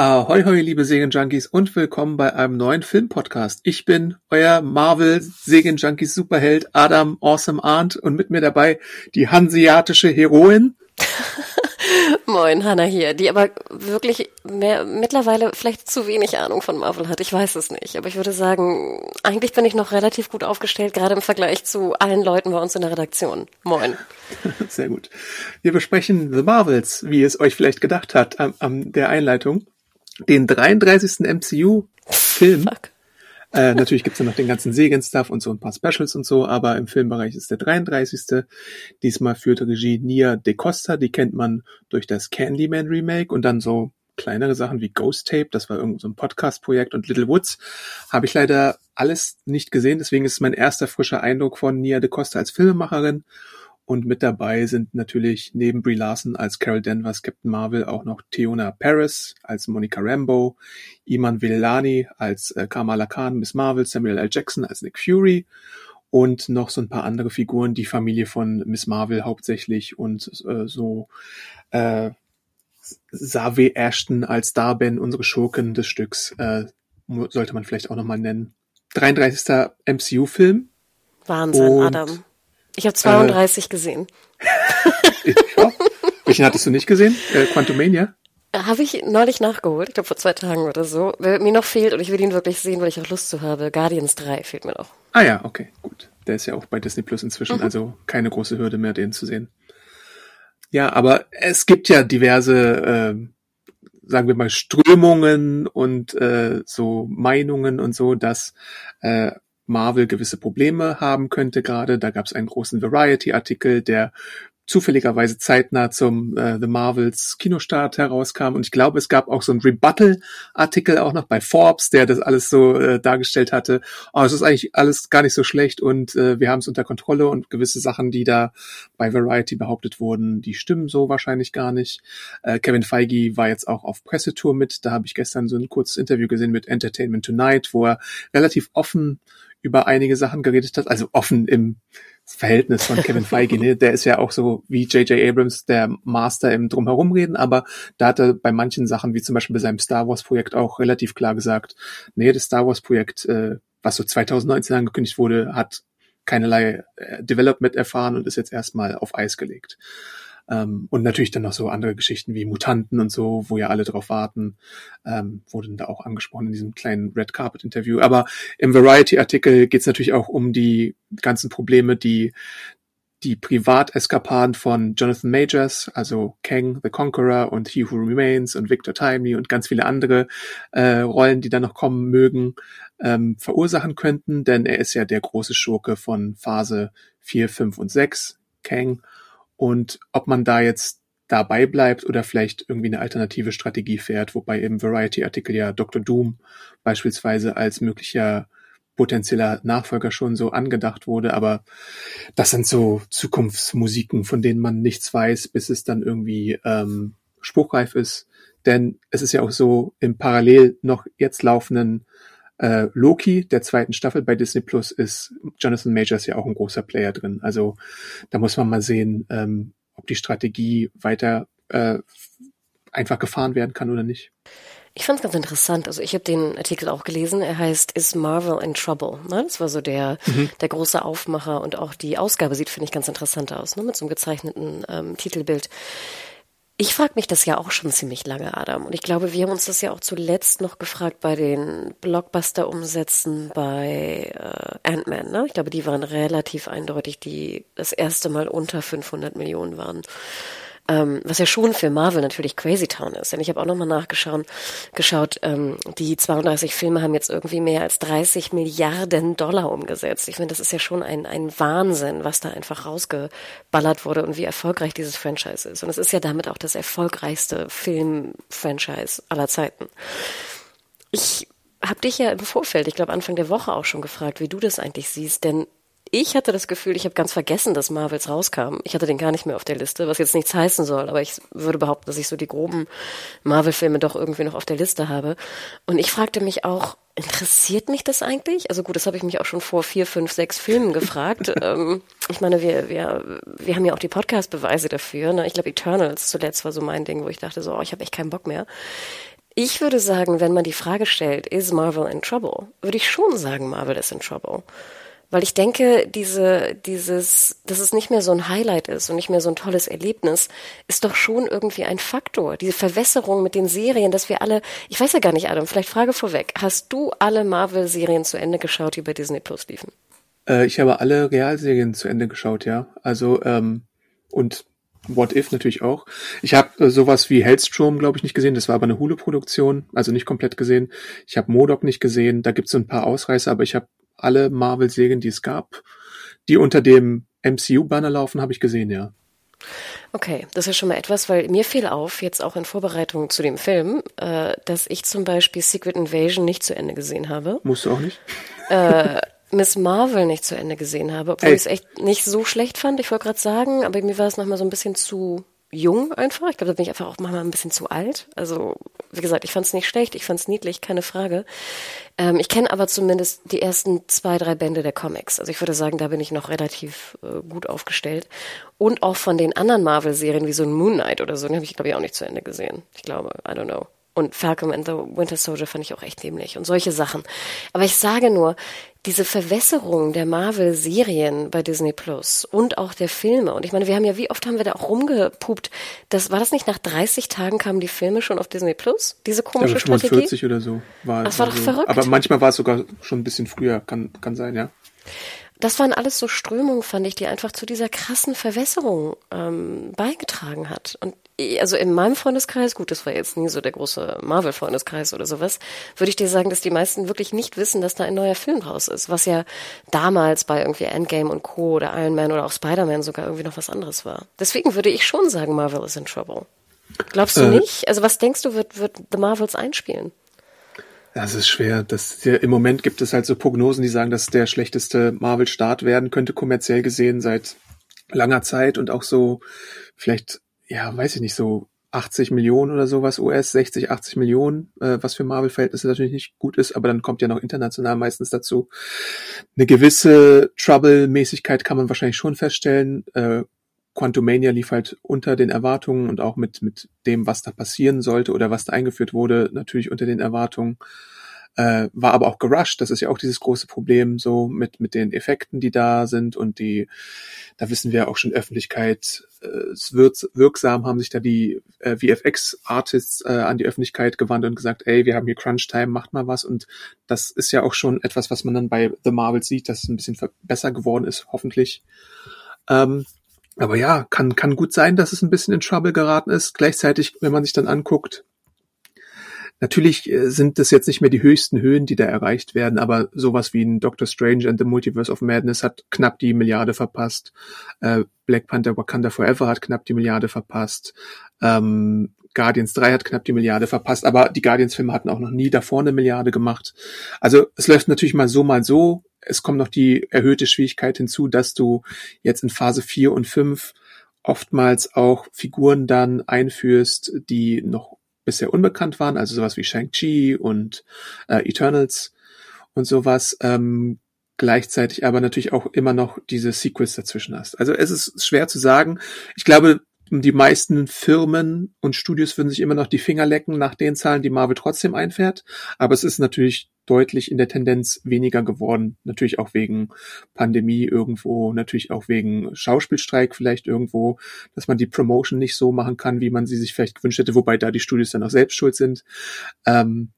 Ahoi, hoi, liebe Serienjunkies und willkommen bei einem neuen Filmpodcast. Ich bin euer Marvel Serienjunkies Superheld Adam Awesome Arndt und mit mir dabei die hanseatische Heroin. Moin, Hanna hier, die aber wirklich mehr, mittlerweile vielleicht zu wenig Ahnung von Marvel hat. Ich weiß es nicht, aber ich würde sagen, eigentlich bin ich noch relativ gut aufgestellt, gerade im Vergleich zu allen Leuten bei uns in der Redaktion. Moin. Sehr gut. Wir besprechen The Marvels, wie es euch vielleicht gedacht hat, am, am der Einleitung den 33. MCU-Film. Äh, natürlich gibt's ja noch den ganzen Segen-Stuff und so ein paar Specials und so, aber im Filmbereich ist der 33. Diesmal führt Regie Nia De Costa, die kennt man durch das Candyman Remake und dann so kleinere Sachen wie Ghost Tape, das war irgend so ein Podcast-Projekt und Little Woods, habe ich leider alles nicht gesehen, deswegen ist es mein erster frischer Eindruck von Nia De Costa als Filmemacherin und mit dabei sind natürlich neben Brie Larson als Carol Danvers Captain Marvel auch noch Theona Paris als Monica Rambo, Iman Vellani als äh, Kamala Khan, Miss Marvel, Samuel L. Jackson als Nick Fury und noch so ein paar andere Figuren, die Familie von Miss Marvel hauptsächlich und äh, so äh, Save Ashton als Darben, unsere Schurken des Stücks, äh, sollte man vielleicht auch nochmal nennen. 33. MCU-Film. Wahnsinn, Adam. Ich habe 32 äh, gesehen. ja. Welchen hattest du nicht gesehen? Äh, Quantumania? Habe ich neulich nachgeholt, ich glaube vor zwei Tagen oder so. Wer mir noch fehlt und ich will ihn wirklich sehen, weil ich auch Lust zu habe, Guardians 3 fehlt mir noch. Ah ja, okay, gut. Der ist ja auch bei Disney Plus inzwischen, mhm. also keine große Hürde mehr, den zu sehen. Ja, aber es gibt ja diverse, äh, sagen wir mal, Strömungen und äh, so Meinungen und so, dass äh, Marvel gewisse Probleme haben könnte gerade. Da gab es einen großen Variety-Artikel, der zufälligerweise zeitnah zum äh, The Marvels Kinostart herauskam. Und ich glaube, es gab auch so einen Rebuttal-Artikel auch noch bei Forbes, der das alles so äh, dargestellt hatte. Oh, es ist eigentlich alles gar nicht so schlecht und äh, wir haben es unter Kontrolle und gewisse Sachen, die da bei Variety behauptet wurden, die stimmen so wahrscheinlich gar nicht. Äh, Kevin Feige war jetzt auch auf Pressetour mit. Da habe ich gestern so ein kurzes Interview gesehen mit Entertainment Tonight, wo er relativ offen über einige Sachen geredet hat, also offen im Verhältnis von Kevin Feige, ne? der ist ja auch so wie J.J. Abrams der Master im Drumherumreden, aber da hat er bei manchen Sachen, wie zum Beispiel bei seinem Star Wars Projekt auch relativ klar gesagt, nee, das Star Wars Projekt, äh, was so 2019 angekündigt wurde, hat keinerlei äh, Development erfahren und ist jetzt erstmal auf Eis gelegt. Ähm, und natürlich dann noch so andere Geschichten wie Mutanten und so, wo ja alle drauf warten, ähm, wurden da auch angesprochen in diesem kleinen Red Carpet Interview. Aber im Variety-Artikel geht es natürlich auch um die ganzen Probleme, die die Privateskapaden von Jonathan Majors, also Kang the Conqueror und He Who Remains und Victor Timely und ganz viele andere äh, Rollen, die da noch kommen mögen, ähm, verursachen könnten, denn er ist ja der große Schurke von Phase 4, 5 und 6, Kang und ob man da jetzt dabei bleibt oder vielleicht irgendwie eine alternative Strategie fährt, wobei im Variety-Artikel ja Dr. Doom beispielsweise als möglicher potenzieller Nachfolger schon so angedacht wurde, aber das sind so Zukunftsmusiken, von denen man nichts weiß, bis es dann irgendwie ähm, spruchreif ist. Denn es ist ja auch so, im parallel noch jetzt laufenden äh, Loki der zweiten Staffel bei Disney Plus ist Jonathan Majors ja auch ein großer Player drin. Also da muss man mal sehen, ähm, ob die Strategie weiter äh, einfach gefahren werden kann oder nicht. Ich fand es ganz interessant. Also ich habe den Artikel auch gelesen. Er heißt Is Marvel in Trouble? Ne? Das war so der mhm. der große Aufmacher und auch die Ausgabe sieht finde ich ganz interessant aus, ne? mit so einem gezeichneten ähm, Titelbild. Ich frage mich das ja auch schon ziemlich lange, Adam. Und ich glaube, wir haben uns das ja auch zuletzt noch gefragt bei den Blockbuster-Umsätzen bei äh, Ant-Man. Ne? Ich glaube, die waren relativ eindeutig, die das erste Mal unter 500 Millionen waren. Ähm, was ja schon für Marvel natürlich Crazy Town ist. Denn ich habe auch nochmal nachgeschaut, geschaut, ähm, die 32 Filme haben jetzt irgendwie mehr als 30 Milliarden Dollar umgesetzt. Ich finde, das ist ja schon ein, ein Wahnsinn, was da einfach rausgeballert wurde und wie erfolgreich dieses Franchise ist. Und es ist ja damit auch das erfolgreichste Film-Franchise aller Zeiten. Ich habe dich ja im Vorfeld, ich glaube Anfang der Woche auch schon gefragt, wie du das eigentlich siehst, denn ich hatte das Gefühl, ich habe ganz vergessen, dass Marvels rauskam. Ich hatte den gar nicht mehr auf der Liste, was jetzt nichts heißen soll, aber ich würde behaupten, dass ich so die groben Marvel-Filme doch irgendwie noch auf der Liste habe. Und ich fragte mich auch, interessiert mich das eigentlich? Also gut, das habe ich mich auch schon vor vier, fünf, sechs Filmen gefragt. ähm, ich meine, wir, wir, wir haben ja auch die Podcast-Beweise dafür. Ne? Ich glaube, Eternals zuletzt war so mein Ding, wo ich dachte so, oh, ich habe echt keinen Bock mehr. Ich würde sagen, wenn man die Frage stellt, is Marvel in trouble, würde ich schon sagen, Marvel ist in trouble. Weil ich denke, diese, dieses, dass es nicht mehr so ein Highlight ist und nicht mehr so ein tolles Erlebnis, ist doch schon irgendwie ein Faktor. Diese Verwässerung mit den Serien, dass wir alle, ich weiß ja gar nicht, Adam, vielleicht Frage vorweg. Hast du alle Marvel-Serien zu Ende geschaut, die bei Disney Plus liefen? Äh, ich habe alle Realserien zu Ende geschaut, ja. Also, ähm, und What If natürlich auch. Ich habe äh, sowas wie Hellstrom, glaube ich, nicht gesehen. Das war aber eine Hule-Produktion, also nicht komplett gesehen. Ich habe Modok nicht gesehen. Da gibt's so ein paar Ausreißer, aber ich habe alle Marvel-Serien, die es gab, die unter dem MCU-Banner laufen, habe ich gesehen, ja. Okay, das ist schon mal etwas, weil mir fiel auf, jetzt auch in Vorbereitung zu dem Film, äh, dass ich zum Beispiel Secret Invasion nicht zu Ende gesehen habe. Musst du auch nicht? Äh, Miss Marvel nicht zu Ende gesehen habe, obwohl ich es echt nicht so schlecht fand. Ich wollte gerade sagen, aber mir war es nochmal so ein bisschen zu jung einfach. Ich glaube, da bin ich einfach auch manchmal ein bisschen zu alt. Also, wie gesagt, ich fand es nicht schlecht, ich fand es niedlich, keine Frage. Ähm, ich kenne aber zumindest die ersten zwei, drei Bände der Comics. Also ich würde sagen, da bin ich noch relativ äh, gut aufgestellt. Und auch von den anderen Marvel-Serien wie so ein Moon Knight oder so, den habe ich, glaube ich, auch nicht zu Ende gesehen. Ich glaube, I don't know. Und Falcon and the Winter Soldier fand ich auch echt dämlich und solche Sachen. Aber ich sage nur, diese Verwässerung der Marvel-Serien bei Disney Plus und auch der Filme. Und ich meine, wir haben ja, wie oft haben wir da auch rumgepupt? Das, war das nicht nach 30 Tagen kamen die Filme schon auf Disney Plus? Diese komische ja, Strategie? 40 oder so. War, das war doch so. verrückt. Aber manchmal war es sogar schon ein bisschen früher, kann, kann sein, ja. Das waren alles so Strömungen, fand ich, die einfach zu dieser krassen Verwässerung ähm, beigetragen hat. Und also in meinem Freundeskreis, gut, das war jetzt nie so der große Marvel-Freundeskreis oder sowas, würde ich dir sagen, dass die meisten wirklich nicht wissen, dass da ein neuer Film raus ist, was ja damals bei irgendwie Endgame und Co. oder Iron Man oder auch Spider-Man sogar irgendwie noch was anderes war. Deswegen würde ich schon sagen, Marvel is in trouble. Glaubst du äh, nicht? Also was denkst du, wird, wird The Marvels einspielen? Das ist schwer. Das, Im Moment gibt es halt so Prognosen, die sagen, dass der schlechteste Marvel-Start werden könnte, kommerziell gesehen, seit langer Zeit und auch so vielleicht ja, weiß ich nicht, so 80 Millionen oder sowas US, 60, 80 Millionen, äh, was für Marvel-Verhältnisse natürlich nicht gut ist, aber dann kommt ja noch international meistens dazu. Eine gewisse Trouble-Mäßigkeit kann man wahrscheinlich schon feststellen. Äh, Quantumania lief halt unter den Erwartungen und auch mit, mit dem, was da passieren sollte oder was da eingeführt wurde, natürlich unter den Erwartungen äh, war aber auch gerusht. Das ist ja auch dieses große Problem so mit mit den Effekten, die da sind und die, da wissen wir auch schon Öffentlichkeit, äh, es wird wirksam, haben sich da die äh, VFX-Artists äh, an die Öffentlichkeit gewandt und gesagt, ey, wir haben hier Crunch-Time, macht mal was und das ist ja auch schon etwas, was man dann bei The Marvels sieht, dass es ein bisschen besser geworden ist, hoffentlich. Ähm, aber ja, kann, kann gut sein, dass es ein bisschen in Trouble geraten ist. Gleichzeitig, wenn man sich dann anguckt, Natürlich äh, sind das jetzt nicht mehr die höchsten Höhen, die da erreicht werden, aber sowas wie ein Doctor Strange and the Multiverse of Madness hat knapp die Milliarde verpasst. Äh, Black Panther Wakanda Forever hat knapp die Milliarde verpasst. Ähm, Guardians 3 hat knapp die Milliarde verpasst, aber die Guardians-Filme hatten auch noch nie davor eine Milliarde gemacht. Also es läuft natürlich mal so, mal so. Es kommt noch die erhöhte Schwierigkeit hinzu, dass du jetzt in Phase 4 und 5 oftmals auch Figuren dann einführst, die noch bisher unbekannt waren, also sowas wie Shang-Chi und äh, Eternals und sowas, ähm, gleichzeitig aber natürlich auch immer noch diese Sequels dazwischen hast. Also es ist schwer zu sagen. Ich glaube, die meisten Firmen und Studios würden sich immer noch die Finger lecken nach den Zahlen, die Marvel trotzdem einfährt. Aber es ist natürlich deutlich in der Tendenz weniger geworden. Natürlich auch wegen Pandemie irgendwo, natürlich auch wegen Schauspielstreik vielleicht irgendwo, dass man die Promotion nicht so machen kann, wie man sie sich vielleicht gewünscht hätte, wobei da die Studios dann auch selbst schuld sind. Ähm,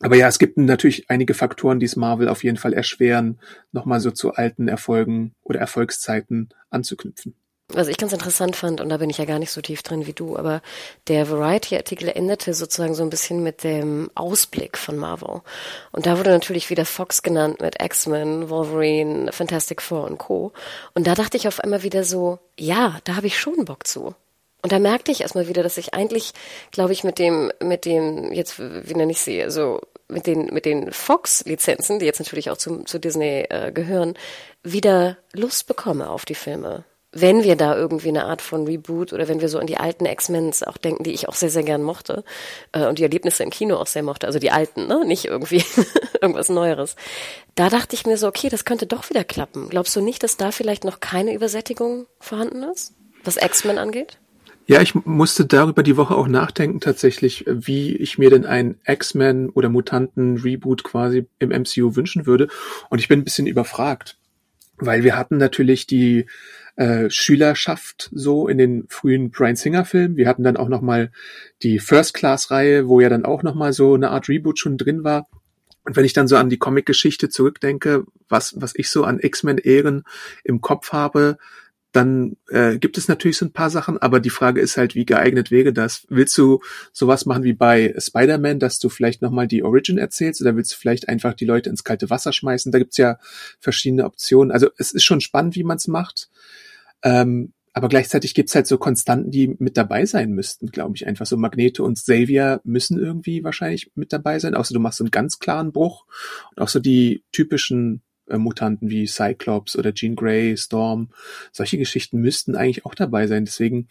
aber ja, es gibt natürlich einige Faktoren, die es Marvel auf jeden Fall erschweren, nochmal so zu alten Erfolgen oder Erfolgszeiten anzuknüpfen. Was ich ganz interessant fand, und da bin ich ja gar nicht so tief drin wie du, aber der Variety-Artikel endete sozusagen so ein bisschen mit dem Ausblick von Marvel. Und da wurde natürlich wieder Fox genannt mit X-Men, Wolverine, Fantastic Four und Co. Und da dachte ich auf einmal wieder so, ja, da habe ich schon Bock zu. Und da merkte ich erstmal wieder, dass ich eigentlich, glaube ich, mit dem, mit dem, jetzt, wie nenne ich sie, also mit den, mit den Fox-Lizenzen, die jetzt natürlich auch zu, zu Disney äh, gehören, wieder Lust bekomme auf die Filme wenn wir da irgendwie eine Art von Reboot oder wenn wir so an die alten X-Men auch denken, die ich auch sehr, sehr gern mochte äh, und die Erlebnisse im Kino auch sehr mochte, also die alten, ne? nicht irgendwie irgendwas Neueres. Da dachte ich mir so, okay, das könnte doch wieder klappen. Glaubst du nicht, dass da vielleicht noch keine Übersättigung vorhanden ist, was X-Men angeht? Ja, ich musste darüber die Woche auch nachdenken tatsächlich, wie ich mir denn ein X-Men oder Mutanten-Reboot quasi im MCU wünschen würde. Und ich bin ein bisschen überfragt, weil wir hatten natürlich die äh, Schülerschaft so in den frühen Brian Singer Filmen. Wir hatten dann auch noch mal die First Class Reihe, wo ja dann auch noch mal so eine Art Reboot schon drin war. Und wenn ich dann so an die Comic-Geschichte zurückdenke, was, was ich so an X-Men-Ehren im Kopf habe, dann äh, gibt es natürlich so ein paar Sachen, aber die Frage ist halt, wie geeignet wäre das? Willst du sowas machen wie bei Spider-Man, dass du vielleicht nochmal die Origin erzählst oder willst du vielleicht einfach die Leute ins kalte Wasser schmeißen? Da gibt's ja verschiedene Optionen. Also es ist schon spannend, wie man es macht. Ähm, aber gleichzeitig gibt's halt so Konstanten, die mit dabei sein müssten, glaube ich. Einfach so Magneto und Xavier müssen irgendwie wahrscheinlich mit dabei sein, außer du machst so einen ganz klaren Bruch. Und auch so die typischen äh, Mutanten wie Cyclops oder Jean Grey, Storm, solche Geschichten müssten eigentlich auch dabei sein. Deswegen,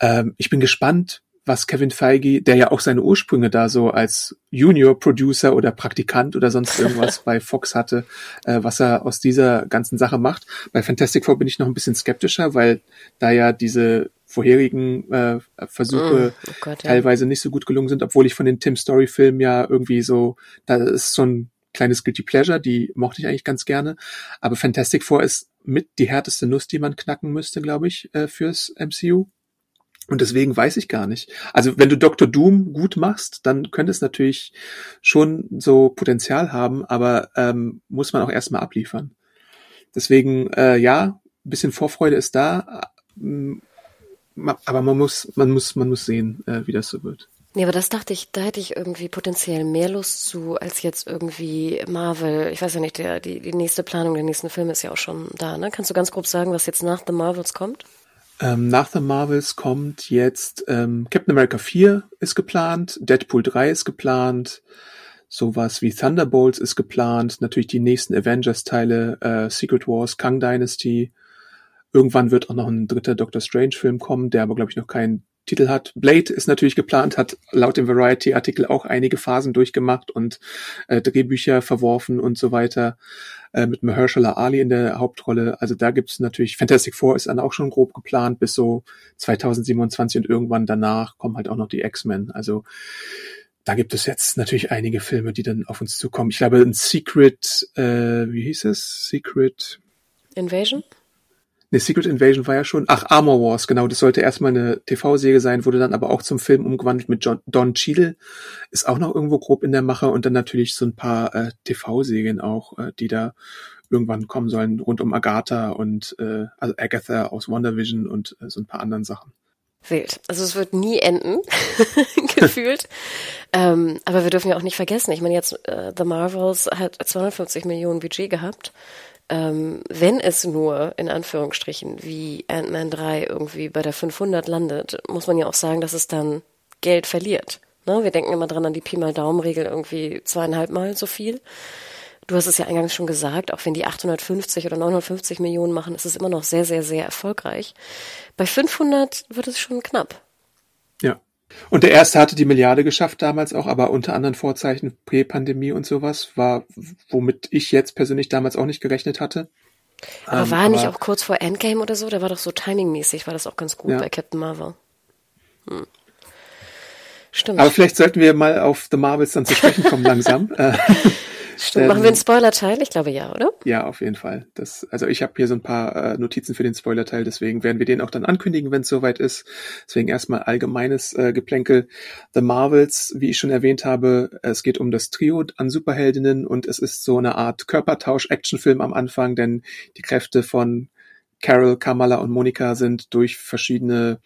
ähm, ich bin gespannt, was Kevin Feige, der ja auch seine Ursprünge da so als Junior-Producer oder Praktikant oder sonst irgendwas bei Fox hatte, äh, was er aus dieser ganzen Sache macht. Bei Fantastic Four bin ich noch ein bisschen skeptischer, weil da ja diese vorherigen äh, Versuche mm, oh Gott, ja. teilweise nicht so gut gelungen sind, obwohl ich von den Tim Story-Filmen ja irgendwie so, da ist so ein kleines Guilty Pleasure, die mochte ich eigentlich ganz gerne. Aber Fantastic Four ist mit die härteste Nuss, die man knacken müsste, glaube ich, äh, fürs MCU. Und deswegen weiß ich gar nicht. Also wenn du Dr. Doom gut machst, dann könnte es natürlich schon so Potenzial haben, aber ähm, muss man auch erstmal abliefern. Deswegen, äh, ja, bisschen Vorfreude ist da, ähm, aber man muss, man muss, man muss sehen, äh, wie das so wird. Nee, aber das dachte ich, da hätte ich irgendwie potenziell mehr Lust zu, als jetzt irgendwie Marvel. Ich weiß ja nicht, der, die, die nächste Planung der nächsten Filme ist ja auch schon da, ne? Kannst du ganz grob sagen, was jetzt nach The Marvels kommt? Ähm, nach The Marvels kommt jetzt ähm, Captain America 4 ist geplant, Deadpool 3 ist geplant, sowas wie Thunderbolts ist geplant, natürlich die nächsten Avengers-Teile, äh, Secret Wars, Kang Dynasty. Irgendwann wird auch noch ein dritter Doctor Strange-Film kommen, der aber, glaube ich, noch keinen Titel hat. Blade ist natürlich geplant, hat laut dem Variety-Artikel auch einige Phasen durchgemacht und äh, Drehbücher verworfen und so weiter. Äh, mit Mahershala Ali in der Hauptrolle. Also da gibt's natürlich, Fantastic Four ist dann auch schon grob geplant bis so 2027 und irgendwann danach kommen halt auch noch die X-Men. Also da gibt es jetzt natürlich einige Filme, die dann auf uns zukommen. Ich glaube, ein Secret, äh, wie hieß es? Secret Invasion? Ne, Secret Invasion war ja schon. Ach, Armor Wars, genau. Das sollte erstmal eine TV-Serie sein, wurde dann aber auch zum Film umgewandelt mit John, Don Cheadle. Ist auch noch irgendwo grob in der Mache und dann natürlich so ein paar äh, TV-Serien auch, äh, die da irgendwann kommen sollen, rund um Agatha und äh, also Agatha aus WandaVision und äh, so ein paar anderen Sachen. Wild. Also es wird nie enden, gefühlt. ähm, aber wir dürfen ja auch nicht vergessen, ich meine jetzt, äh, The Marvels hat 250 Millionen Budget gehabt ähm, wenn es nur in Anführungsstrichen wie Ant-Man 3 irgendwie bei der 500 landet, muss man ja auch sagen, dass es dann Geld verliert. Ne? Wir denken immer dran an die Pi mal Daumen-Regel irgendwie zweieinhalb Mal so viel. Du hast es ja eingangs schon gesagt, auch wenn die 850 oder 950 Millionen machen, ist es immer noch sehr, sehr, sehr erfolgreich. Bei 500 wird es schon knapp. Und der erste hatte die Milliarde geschafft damals auch, aber unter anderen Vorzeichen Prä-Pandemie und sowas war, womit ich jetzt persönlich damals auch nicht gerechnet hatte. Aber ähm, war er nicht auch kurz vor Endgame oder so? Da war doch so timingmäßig, war das auch ganz gut ja. bei Captain Marvel. Hm. Stimmt. Aber vielleicht sollten wir mal auf The Marvels dann zu sprechen kommen langsam. Stimmt. Machen wir einen Spoiler-Teil? Ich glaube ja, oder? Ja, auf jeden Fall. Das, also ich habe hier so ein paar äh, Notizen für den Spoiler-Teil, deswegen werden wir den auch dann ankündigen, wenn es soweit ist. Deswegen erstmal allgemeines äh, Geplänkel. The Marvels, wie ich schon erwähnt habe, es geht um das Trio an Superheldinnen und es ist so eine Art Körpertausch-Actionfilm am Anfang, denn die Kräfte von Carol, Kamala und Monika sind durch verschiedene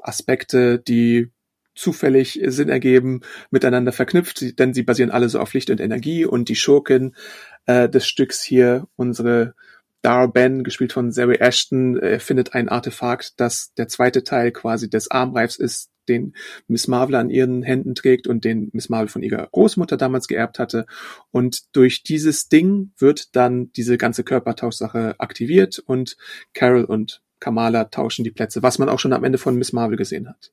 Aspekte, die zufällig Sinn ergeben, miteinander verknüpft, denn sie basieren alle so auf Licht und Energie und die Schurkin äh, des Stücks hier, unsere Darben, gespielt von Zoe Ashton, äh, findet ein Artefakt, das der zweite Teil quasi des Armreifs ist, den Miss Marvel an ihren Händen trägt und den Miss Marvel von ihrer Großmutter damals geerbt hatte. Und durch dieses Ding wird dann diese ganze Körpertauschsache aktiviert und Carol und Kamala tauschen die Plätze, was man auch schon am Ende von Miss Marvel gesehen hat.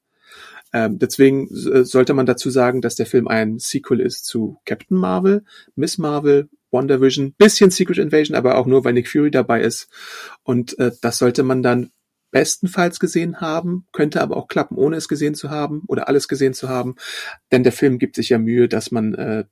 Ähm, deswegen äh, sollte man dazu sagen, dass der Film ein Sequel ist zu Captain Marvel, Miss Marvel Wonder Vision, bisschen Secret Invasion, aber auch nur, weil Nick Fury dabei ist. Und äh, das sollte man dann bestenfalls gesehen haben, könnte aber auch klappen, ohne es gesehen zu haben oder alles gesehen zu haben. Denn der Film gibt sich ja Mühe, dass man äh,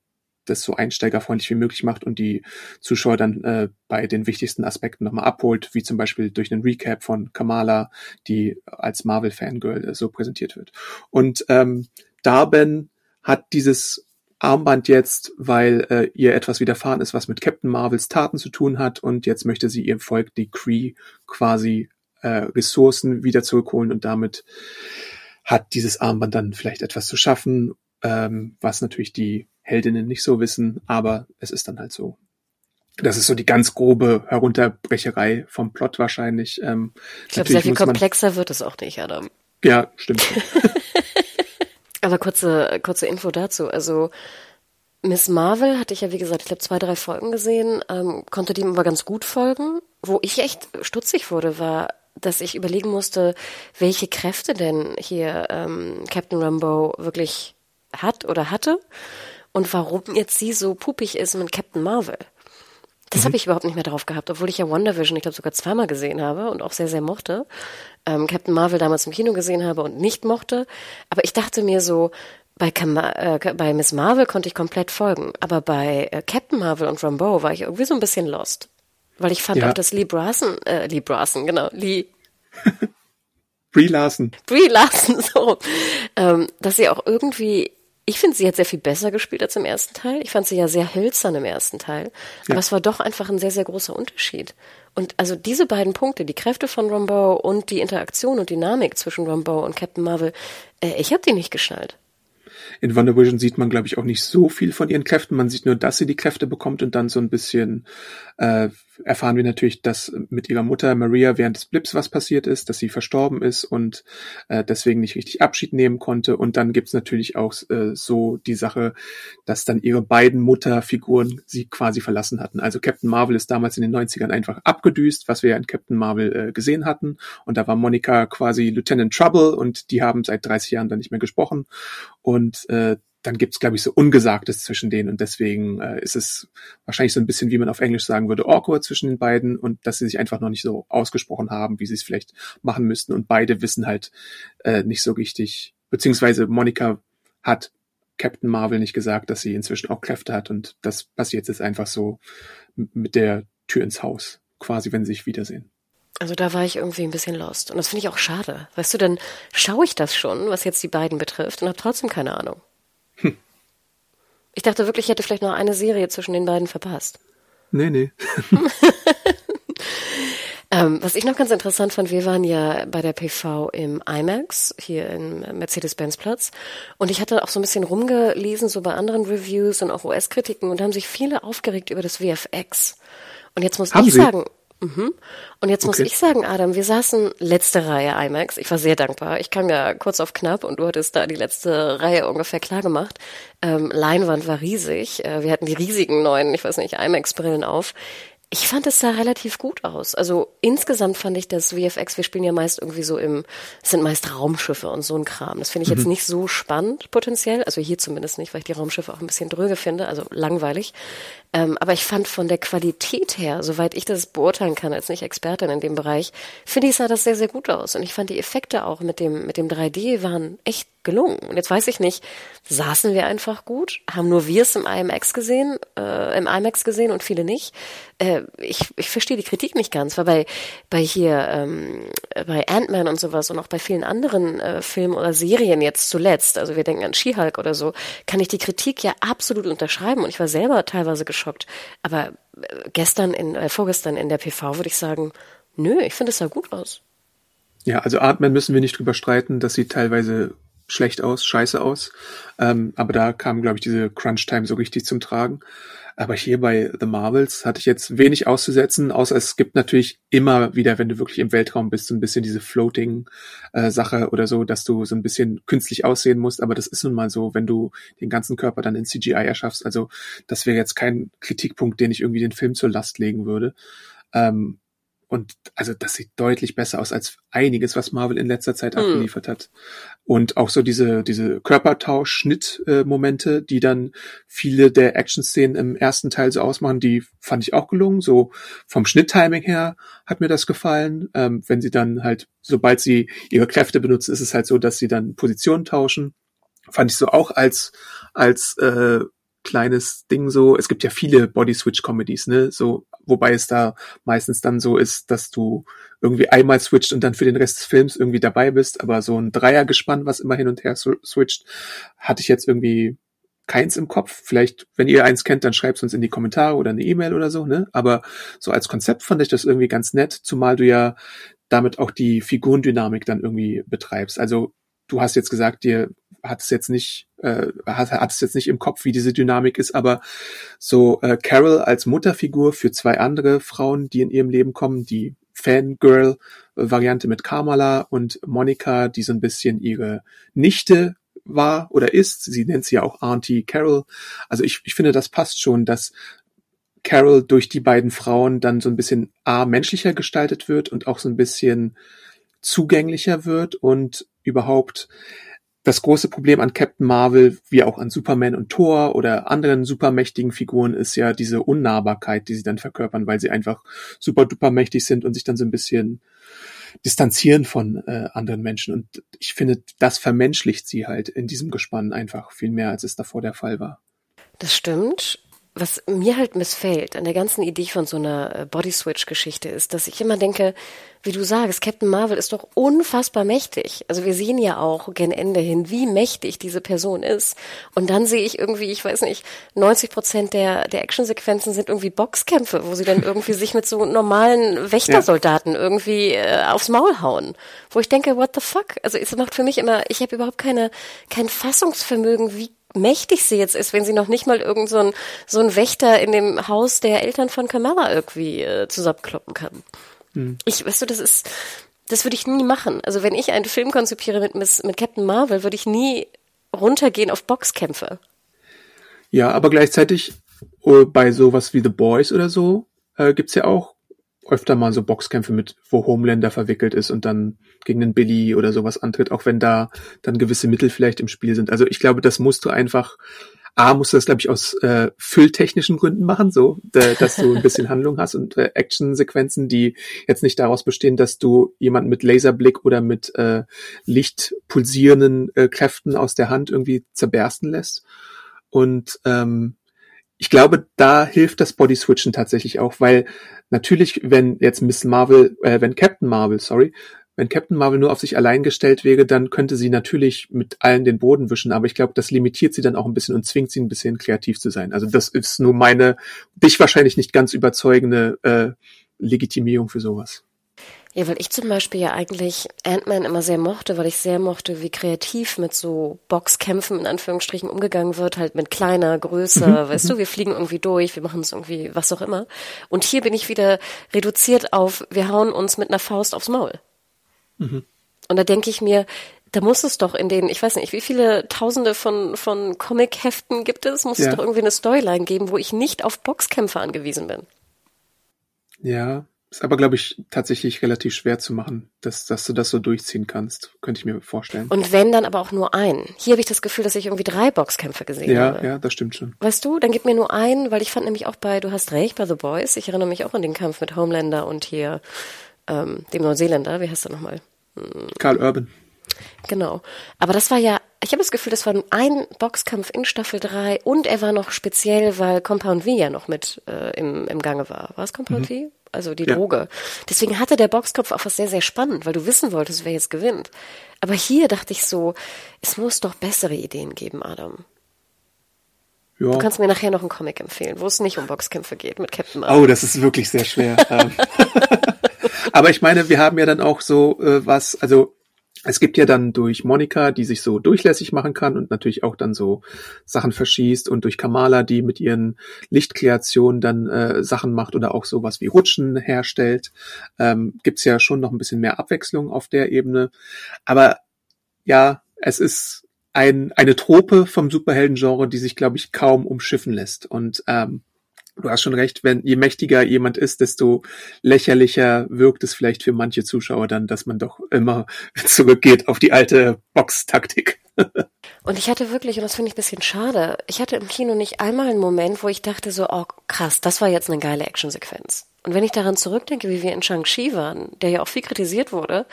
das so einsteigerfreundlich wie möglich macht und die Zuschauer dann äh, bei den wichtigsten Aspekten nochmal abholt, wie zum Beispiel durch einen Recap von Kamala, die als Marvel-Fangirl äh, so präsentiert wird. Und ähm, Darben hat dieses Armband jetzt, weil äh, ihr etwas widerfahren ist, was mit Captain Marvels Taten zu tun hat und jetzt möchte sie ihrem Volk, die Kree, quasi äh, Ressourcen wieder zurückholen und damit hat dieses Armband dann vielleicht etwas zu schaffen, ähm, was natürlich die Heldinnen nicht so wissen, aber es ist dann halt so. Das ist so die ganz grobe Herunterbrecherei vom Plot wahrscheinlich. Ähm, ich glaube, sehr viel komplexer wird es auch nicht, Adam. Ja, stimmt. Aber kurze, kurze Info dazu. Also Miss Marvel hatte ich ja, wie gesagt, ich glaube, zwei, drei Folgen gesehen, ähm, konnte dem aber ganz gut folgen. Wo ich echt stutzig wurde, war, dass ich überlegen musste, welche Kräfte denn hier ähm, Captain Rambo wirklich hat oder hatte und warum jetzt sie so pupig ist mit Captain Marvel. Das mhm. habe ich überhaupt nicht mehr drauf gehabt, obwohl ich ja Wonder Vision, ich glaube, sogar zweimal gesehen habe und auch sehr, sehr mochte. Ähm, Captain Marvel damals im Kino gesehen habe und nicht mochte. Aber ich dachte mir so, bei, Kama äh, bei Miss Marvel konnte ich komplett folgen, aber bei äh, Captain Marvel und Rambeau war ich irgendwie so ein bisschen lost. Weil ich fand ja. auch, dass Lee Brassen, äh, Lee Brassen, genau, Lee. Brie Larson. Brie Larson, so. Ähm, dass sie auch irgendwie ich finde, sie hat sehr viel besser gespielt als im ersten Teil. Ich fand sie ja sehr hölzern im ersten Teil. Aber ja. es war doch einfach ein sehr, sehr großer Unterschied. Und also diese beiden Punkte, die Kräfte von Rambeau und die Interaktion und Dynamik zwischen Rambeau und Captain Marvel, äh, ich habe die nicht geschnallt. In Wonder Vision sieht man, glaube ich, auch nicht so viel von ihren Kräften. Man sieht nur, dass sie die Kräfte bekommt und dann so ein bisschen äh, erfahren wir natürlich, dass mit ihrer Mutter Maria während des Blips was passiert ist, dass sie verstorben ist und äh, deswegen nicht richtig Abschied nehmen konnte. Und dann gibt's natürlich auch äh, so die Sache, dass dann ihre beiden Mutterfiguren sie quasi verlassen hatten. Also Captain Marvel ist damals in den 90ern einfach abgedüst, was wir ja in Captain Marvel äh, gesehen hatten. Und da war Monica quasi Lieutenant Trouble und die haben seit 30 Jahren dann nicht mehr gesprochen. Und äh, dann gibt's glaube ich, so Ungesagtes zwischen denen und deswegen äh, ist es wahrscheinlich so ein bisschen, wie man auf Englisch sagen würde, awkward zwischen den beiden und dass sie sich einfach noch nicht so ausgesprochen haben, wie sie es vielleicht machen müssten und beide wissen halt äh, nicht so richtig, beziehungsweise Monika hat Captain Marvel nicht gesagt, dass sie inzwischen auch Kräfte hat und das passiert jetzt einfach so mit der Tür ins Haus, quasi wenn sie sich wiedersehen. Also da war ich irgendwie ein bisschen lost und das finde ich auch schade. Weißt du, dann schaue ich das schon, was jetzt die beiden betrifft und habe trotzdem keine Ahnung. Hm. Ich dachte wirklich, ich hätte vielleicht noch eine Serie zwischen den beiden verpasst. Nee, nee. ähm, was ich noch ganz interessant fand, wir waren ja bei der PV im IMAX, hier im Mercedes-Benz-Platz. Und ich hatte auch so ein bisschen rumgelesen, so bei anderen Reviews und auch US-Kritiken und haben sich viele aufgeregt über das VFX. Und jetzt muss Haben ich Sie? sagen, Mhm. Und jetzt muss ich sagen, Adam, wir saßen letzte Reihe IMAX. Ich war sehr dankbar. Ich kam ja kurz auf knapp und du hattest da die letzte Reihe ungefähr klar gemacht. Ähm, Leinwand war riesig. Äh, wir hatten die riesigen neuen, ich weiß nicht, IMAX-Brillen auf. Ich fand es sah relativ gut aus. Also insgesamt fand ich das VFX, wir spielen ja meist irgendwie so im, es sind meist Raumschiffe und so ein Kram. Das finde ich mhm. jetzt nicht so spannend potenziell, also hier zumindest nicht, weil ich die Raumschiffe auch ein bisschen dröge finde, also langweilig. Ähm, aber ich fand von der Qualität her, soweit ich das beurteilen kann als nicht Expertin in dem Bereich, finde ich sah das sehr, sehr gut aus. Und ich fand die Effekte auch mit dem, mit dem 3D waren echt gelungen. Und jetzt weiß ich nicht, saßen wir einfach gut? Haben nur wir es im IMAX gesehen, äh, im IMAX gesehen und viele nicht? Äh, ich, ich verstehe die Kritik nicht ganz, weil bei, bei hier, ähm, bei Ant-Man und sowas und auch bei vielen anderen äh, Filmen oder Serien jetzt zuletzt, also wir denken an She-Hulk oder so, kann ich die Kritik ja absolut unterschreiben und ich war selber teilweise geschockt. Aber äh, gestern in, äh, vorgestern in der PV würde ich sagen, Nö, ich finde es sah gut aus. Ja, also Artman müssen wir nicht drüber streiten. Das sieht teilweise schlecht aus, scheiße aus. Ähm, aber da kam, glaube ich, diese Crunch-Time so richtig zum Tragen. Aber hier bei The Marvels hatte ich jetzt wenig auszusetzen, außer es gibt natürlich immer wieder, wenn du wirklich im Weltraum bist, so ein bisschen diese Floating-Sache äh, oder so, dass du so ein bisschen künstlich aussehen musst. Aber das ist nun mal so, wenn du den ganzen Körper dann in CGI erschaffst. Also das wäre jetzt kein Kritikpunkt, den ich irgendwie den Film zur Last legen würde. Ähm, und also das sieht deutlich besser aus als einiges, was Marvel in letzter Zeit hm. abgeliefert hat. Und auch so diese, diese Körpertausch-Schnitt-Momente, äh, die dann viele der Action-Szenen im ersten Teil so ausmachen, die fand ich auch gelungen. So vom Schnitt-Timing her hat mir das gefallen. Ähm, wenn sie dann halt, sobald sie ihre Kräfte benutzen, ist es halt so, dass sie dann Positionen tauschen. Fand ich so auch als, als äh, kleines Ding so. Es gibt ja viele Body Switch Comedies, ne? So, wobei es da meistens dann so ist, dass du irgendwie einmal switcht und dann für den Rest des Films irgendwie dabei bist. Aber so ein Dreiergespann, was immer hin und her switcht, hatte ich jetzt irgendwie keins im Kopf. Vielleicht, wenn ihr eins kennt, dann schreibt es uns in die Kommentare oder eine E-Mail oder so, ne? Aber so als Konzept fand ich das irgendwie ganz nett, zumal du ja damit auch die Figurendynamik dann irgendwie betreibst. Also du hast jetzt gesagt, dir hat es jetzt nicht, äh, hat, es jetzt nicht im Kopf, wie diese Dynamik ist, aber so äh, Carol als Mutterfigur für zwei andere Frauen, die in ihrem Leben kommen, die Fangirl-Variante mit Kamala und Monica, die so ein bisschen ihre Nichte war oder ist. Sie nennt sie ja auch Auntie Carol. Also ich, ich finde, das passt schon, dass Carol durch die beiden Frauen dann so ein bisschen A menschlicher gestaltet wird und auch so ein bisschen zugänglicher wird und überhaupt das große Problem an Captain Marvel, wie auch an Superman und Thor oder anderen supermächtigen Figuren, ist ja diese Unnahbarkeit, die sie dann verkörpern, weil sie einfach super duper mächtig sind und sich dann so ein bisschen distanzieren von äh, anderen Menschen. Und ich finde, das vermenschlicht sie halt in diesem Gespann einfach viel mehr, als es davor der Fall war. Das stimmt was mir halt missfällt an der ganzen Idee von so einer äh, Body Switch Geschichte ist, dass ich immer denke, wie du sagst, Captain Marvel ist doch unfassbar mächtig. Also wir sehen ja auch gen Ende hin, wie mächtig diese Person ist. Und dann sehe ich irgendwie, ich weiß nicht, 90 Prozent der, der Actionsequenzen sind irgendwie Boxkämpfe, wo sie dann irgendwie sich mit so normalen Wächtersoldaten ja. irgendwie äh, aufs Maul hauen. Wo ich denke, what the fuck? Also es macht für mich immer, ich habe überhaupt keine, kein Fassungsvermögen, wie mächtig sie jetzt ist, wenn sie noch nicht mal irgend so ein, so ein Wächter in dem Haus der Eltern von Kamala irgendwie äh, zusammenkloppen kann. Hm. Ich, weißt du, das ist, das würde ich nie machen. Also wenn ich einen Film konzipiere mit, mit Captain Marvel, würde ich nie runtergehen auf Boxkämpfe. Ja, aber gleichzeitig äh, bei sowas wie The Boys oder so äh, gibt's ja auch öfter mal so Boxkämpfe mit, wo Homelander verwickelt ist und dann gegen den Billy oder sowas antritt, auch wenn da dann gewisse Mittel vielleicht im Spiel sind. Also ich glaube, das musst du einfach, A, musst du das, glaube ich, aus äh, fülltechnischen Gründen machen, so, äh, dass du ein bisschen Handlung hast und äh, Actionsequenzen, die jetzt nicht daraus bestehen, dass du jemanden mit Laserblick oder mit äh, lichtpulsierenden äh, Kräften aus der Hand irgendwie zerbersten lässt. Und ähm, ich glaube, da hilft das Body Switchen tatsächlich auch, weil natürlich, wenn jetzt Miss Marvel, äh, wenn Captain Marvel, sorry, wenn Captain Marvel nur auf sich allein gestellt wäre, dann könnte sie natürlich mit allen den Boden wischen, aber ich glaube, das limitiert sie dann auch ein bisschen und zwingt sie ein bisschen kreativ zu sein. Also das ist nur meine, dich wahrscheinlich nicht ganz überzeugende äh, Legitimierung für sowas. Ja, weil ich zum Beispiel ja eigentlich Ant-Man immer sehr mochte, weil ich sehr mochte, wie kreativ mit so Boxkämpfen in Anführungsstrichen umgegangen wird, halt mit kleiner, größer, mhm. weißt du, wir fliegen irgendwie durch, wir machen es irgendwie, was auch immer. Und hier bin ich wieder reduziert auf, wir hauen uns mit einer Faust aufs Maul. Mhm. Und da denke ich mir, da muss es doch in den, ich weiß nicht, wie viele Tausende von, von Comic-Heften gibt es, muss ja. es doch irgendwie eine Storyline geben, wo ich nicht auf Boxkämpfe angewiesen bin. Ja, ist aber, glaube ich, tatsächlich relativ schwer zu machen, dass, dass du das so durchziehen kannst. Könnte ich mir vorstellen. Und wenn, dann aber auch nur einen. Hier habe ich das Gefühl, dass ich irgendwie drei Boxkämpfe gesehen ja, habe. Ja, das stimmt schon. Weißt du, dann gib mir nur einen, weil ich fand nämlich auch bei, du hast recht, bei The Boys, ich erinnere mich auch an den Kampf mit Homelander und hier ähm, dem Neuseeländer, wie heißt er nochmal? Hm. Karl Urban. Genau. Aber das war ja, ich habe das Gefühl, das war ein Boxkampf in Staffel 3 und er war noch speziell, weil Compound V ja noch mit äh, im, im Gange war. War es Compound mhm. V? Also die ja. Droge. Deswegen hatte der Boxkopf auch was sehr, sehr spannend, weil du wissen wolltest, wer jetzt gewinnt. Aber hier dachte ich so, es muss doch bessere Ideen geben, Adam. Ja. Du kannst mir nachher noch einen Comic empfehlen, wo es nicht um Boxkämpfe geht mit Captain Marvel. Oh, das ist wirklich sehr schwer. Ähm. Aber ich meine, wir haben ja dann auch so äh, was, also es gibt ja dann durch Monika, die sich so durchlässig machen kann und natürlich auch dann so Sachen verschießt und durch Kamala, die mit ihren Lichtkreationen dann äh, Sachen macht oder auch sowas wie Rutschen herstellt, ähm, gibt's ja schon noch ein bisschen mehr Abwechslung auf der Ebene. Aber ja, es ist ein, eine Trope vom Superhelden-Genre, die sich, glaube ich, kaum umschiffen lässt. Und ähm, du hast schon recht, wenn je mächtiger jemand ist, desto lächerlicher wirkt es vielleicht für manche Zuschauer dann, dass man doch immer zurückgeht auf die alte Box-Taktik. Und ich hatte wirklich, und das finde ich ein bisschen schade, ich hatte im Kino nicht einmal einen Moment, wo ich dachte so, oh krass, das war jetzt eine geile Actionsequenz. Und wenn ich daran zurückdenke, wie wir in Shang-Chi waren, der ja auch viel kritisiert wurde,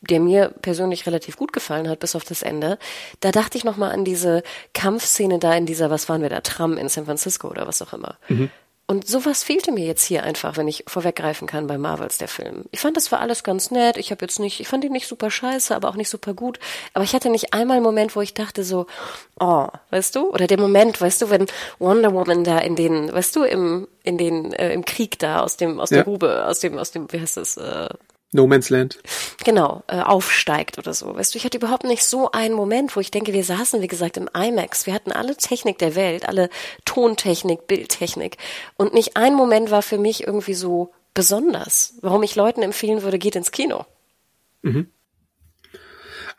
der mir persönlich relativ gut gefallen hat, bis auf das Ende, da dachte ich nochmal an diese Kampfszene da in dieser, was waren wir da, Tram in San Francisco oder was auch immer. Mhm. Und sowas fehlte mir jetzt hier einfach, wenn ich vorweggreifen kann bei Marvels der Film. Ich fand das war alles ganz nett. Ich habe jetzt nicht, ich fand ihn nicht super scheiße, aber auch nicht super gut. Aber ich hatte nicht einmal einen Moment, wo ich dachte so, oh, weißt du? Oder der Moment, weißt du, wenn Wonder Woman da in den, weißt du, im in den äh, im Krieg da aus dem aus ja. der Grube, aus dem aus dem wie heißt das? Äh, No Man's Land. Genau, äh, aufsteigt oder so. Weißt du, ich hatte überhaupt nicht so einen Moment, wo ich denke, wir saßen, wie gesagt, im IMAX. Wir hatten alle Technik der Welt, alle Tontechnik, Bildtechnik. Und nicht ein Moment war für mich irgendwie so besonders. Warum ich Leuten empfehlen würde, geht ins Kino. Mhm.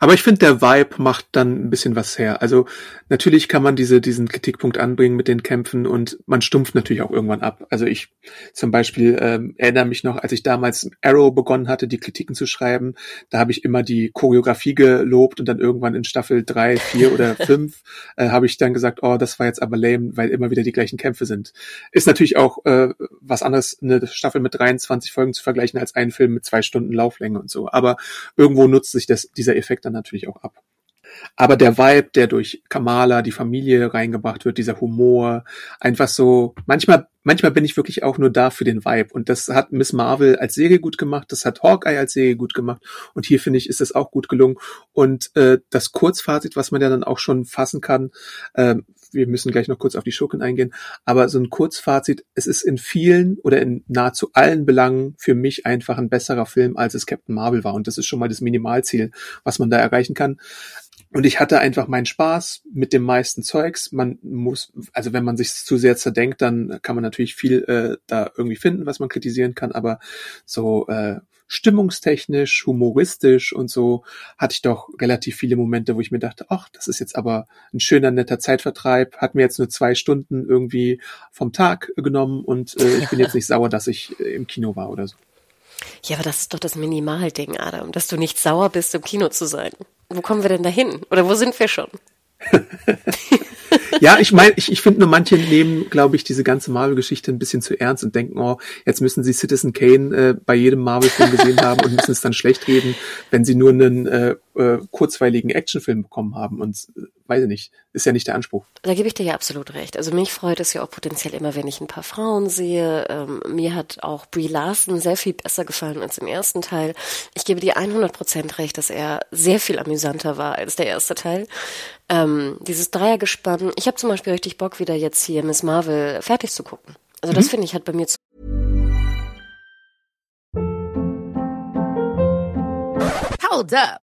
Aber ich finde, der Vibe macht dann ein bisschen was her. Also natürlich kann man diese, diesen Kritikpunkt anbringen mit den Kämpfen und man stumpft natürlich auch irgendwann ab. Also ich zum Beispiel ähm, erinnere mich noch, als ich damals Arrow begonnen hatte, die Kritiken zu schreiben, da habe ich immer die Choreografie gelobt und dann irgendwann in Staffel drei, vier oder fünf äh, habe ich dann gesagt, oh, das war jetzt aber lame, weil immer wieder die gleichen Kämpfe sind. Ist natürlich auch äh, was anderes, eine Staffel mit 23 Folgen zu vergleichen als einen Film mit zwei Stunden Lauflänge und so. Aber irgendwo nutzt sich das, dieser Effekt dann natürlich auch ab. Aber der Vibe, der durch Kamala, die Familie reingebracht wird, dieser Humor, einfach so, manchmal, manchmal bin ich wirklich auch nur da für den Vibe. Und das hat Miss Marvel als Serie gut gemacht, das hat Hawkeye als Serie gut gemacht. Und hier finde ich, ist es auch gut gelungen. Und äh, das Kurzfazit, was man ja dann auch schon fassen kann, äh, wir müssen gleich noch kurz auf die Schurken eingehen, aber so ein Kurzfazit, es ist in vielen oder in nahezu allen Belangen für mich einfach ein besserer Film, als es Captain Marvel war. Und das ist schon mal das Minimalziel, was man da erreichen kann. Und ich hatte einfach meinen Spaß mit dem meisten Zeugs. Man muss, also wenn man sich zu sehr zerdenkt, dann kann man natürlich viel äh, da irgendwie finden, was man kritisieren kann. Aber so äh, stimmungstechnisch, humoristisch und so hatte ich doch relativ viele Momente, wo ich mir dachte, ach, das ist jetzt aber ein schöner, netter Zeitvertreib, hat mir jetzt nur zwei Stunden irgendwie vom Tag genommen und äh, ich bin jetzt nicht sauer, dass ich äh, im Kino war oder so. Ja, aber das ist doch das Minimalding, Adam, dass du nicht sauer bist, im Kino zu sein. Wo kommen wir denn dahin? Oder wo sind wir schon? ja, ich meine, ich, ich finde nur manche nehmen, glaube ich, diese ganze Marvel-Geschichte ein bisschen zu ernst und denken, oh, jetzt müssen sie Citizen Kane äh, bei jedem Marvel-Film gesehen haben und müssen es dann schlecht reden, wenn sie nur einen äh, äh, kurzweiligen Actionfilm bekommen haben. Und weiß ich nicht, ist ja nicht der Anspruch. Da gebe ich dir ja absolut recht. Also mich freut es ja auch potenziell immer, wenn ich ein paar Frauen sehe. Ähm, mir hat auch Brie Larson sehr viel besser gefallen als im ersten Teil. Ich gebe dir 100 Prozent recht, dass er sehr viel amüsanter war als der erste Teil. Ähm, dieses Dreiergespann. Ich habe zum Beispiel richtig Bock, wieder jetzt hier Miss Marvel fertig zu gucken. Also das mhm. finde ich hat bei mir zu Hold up.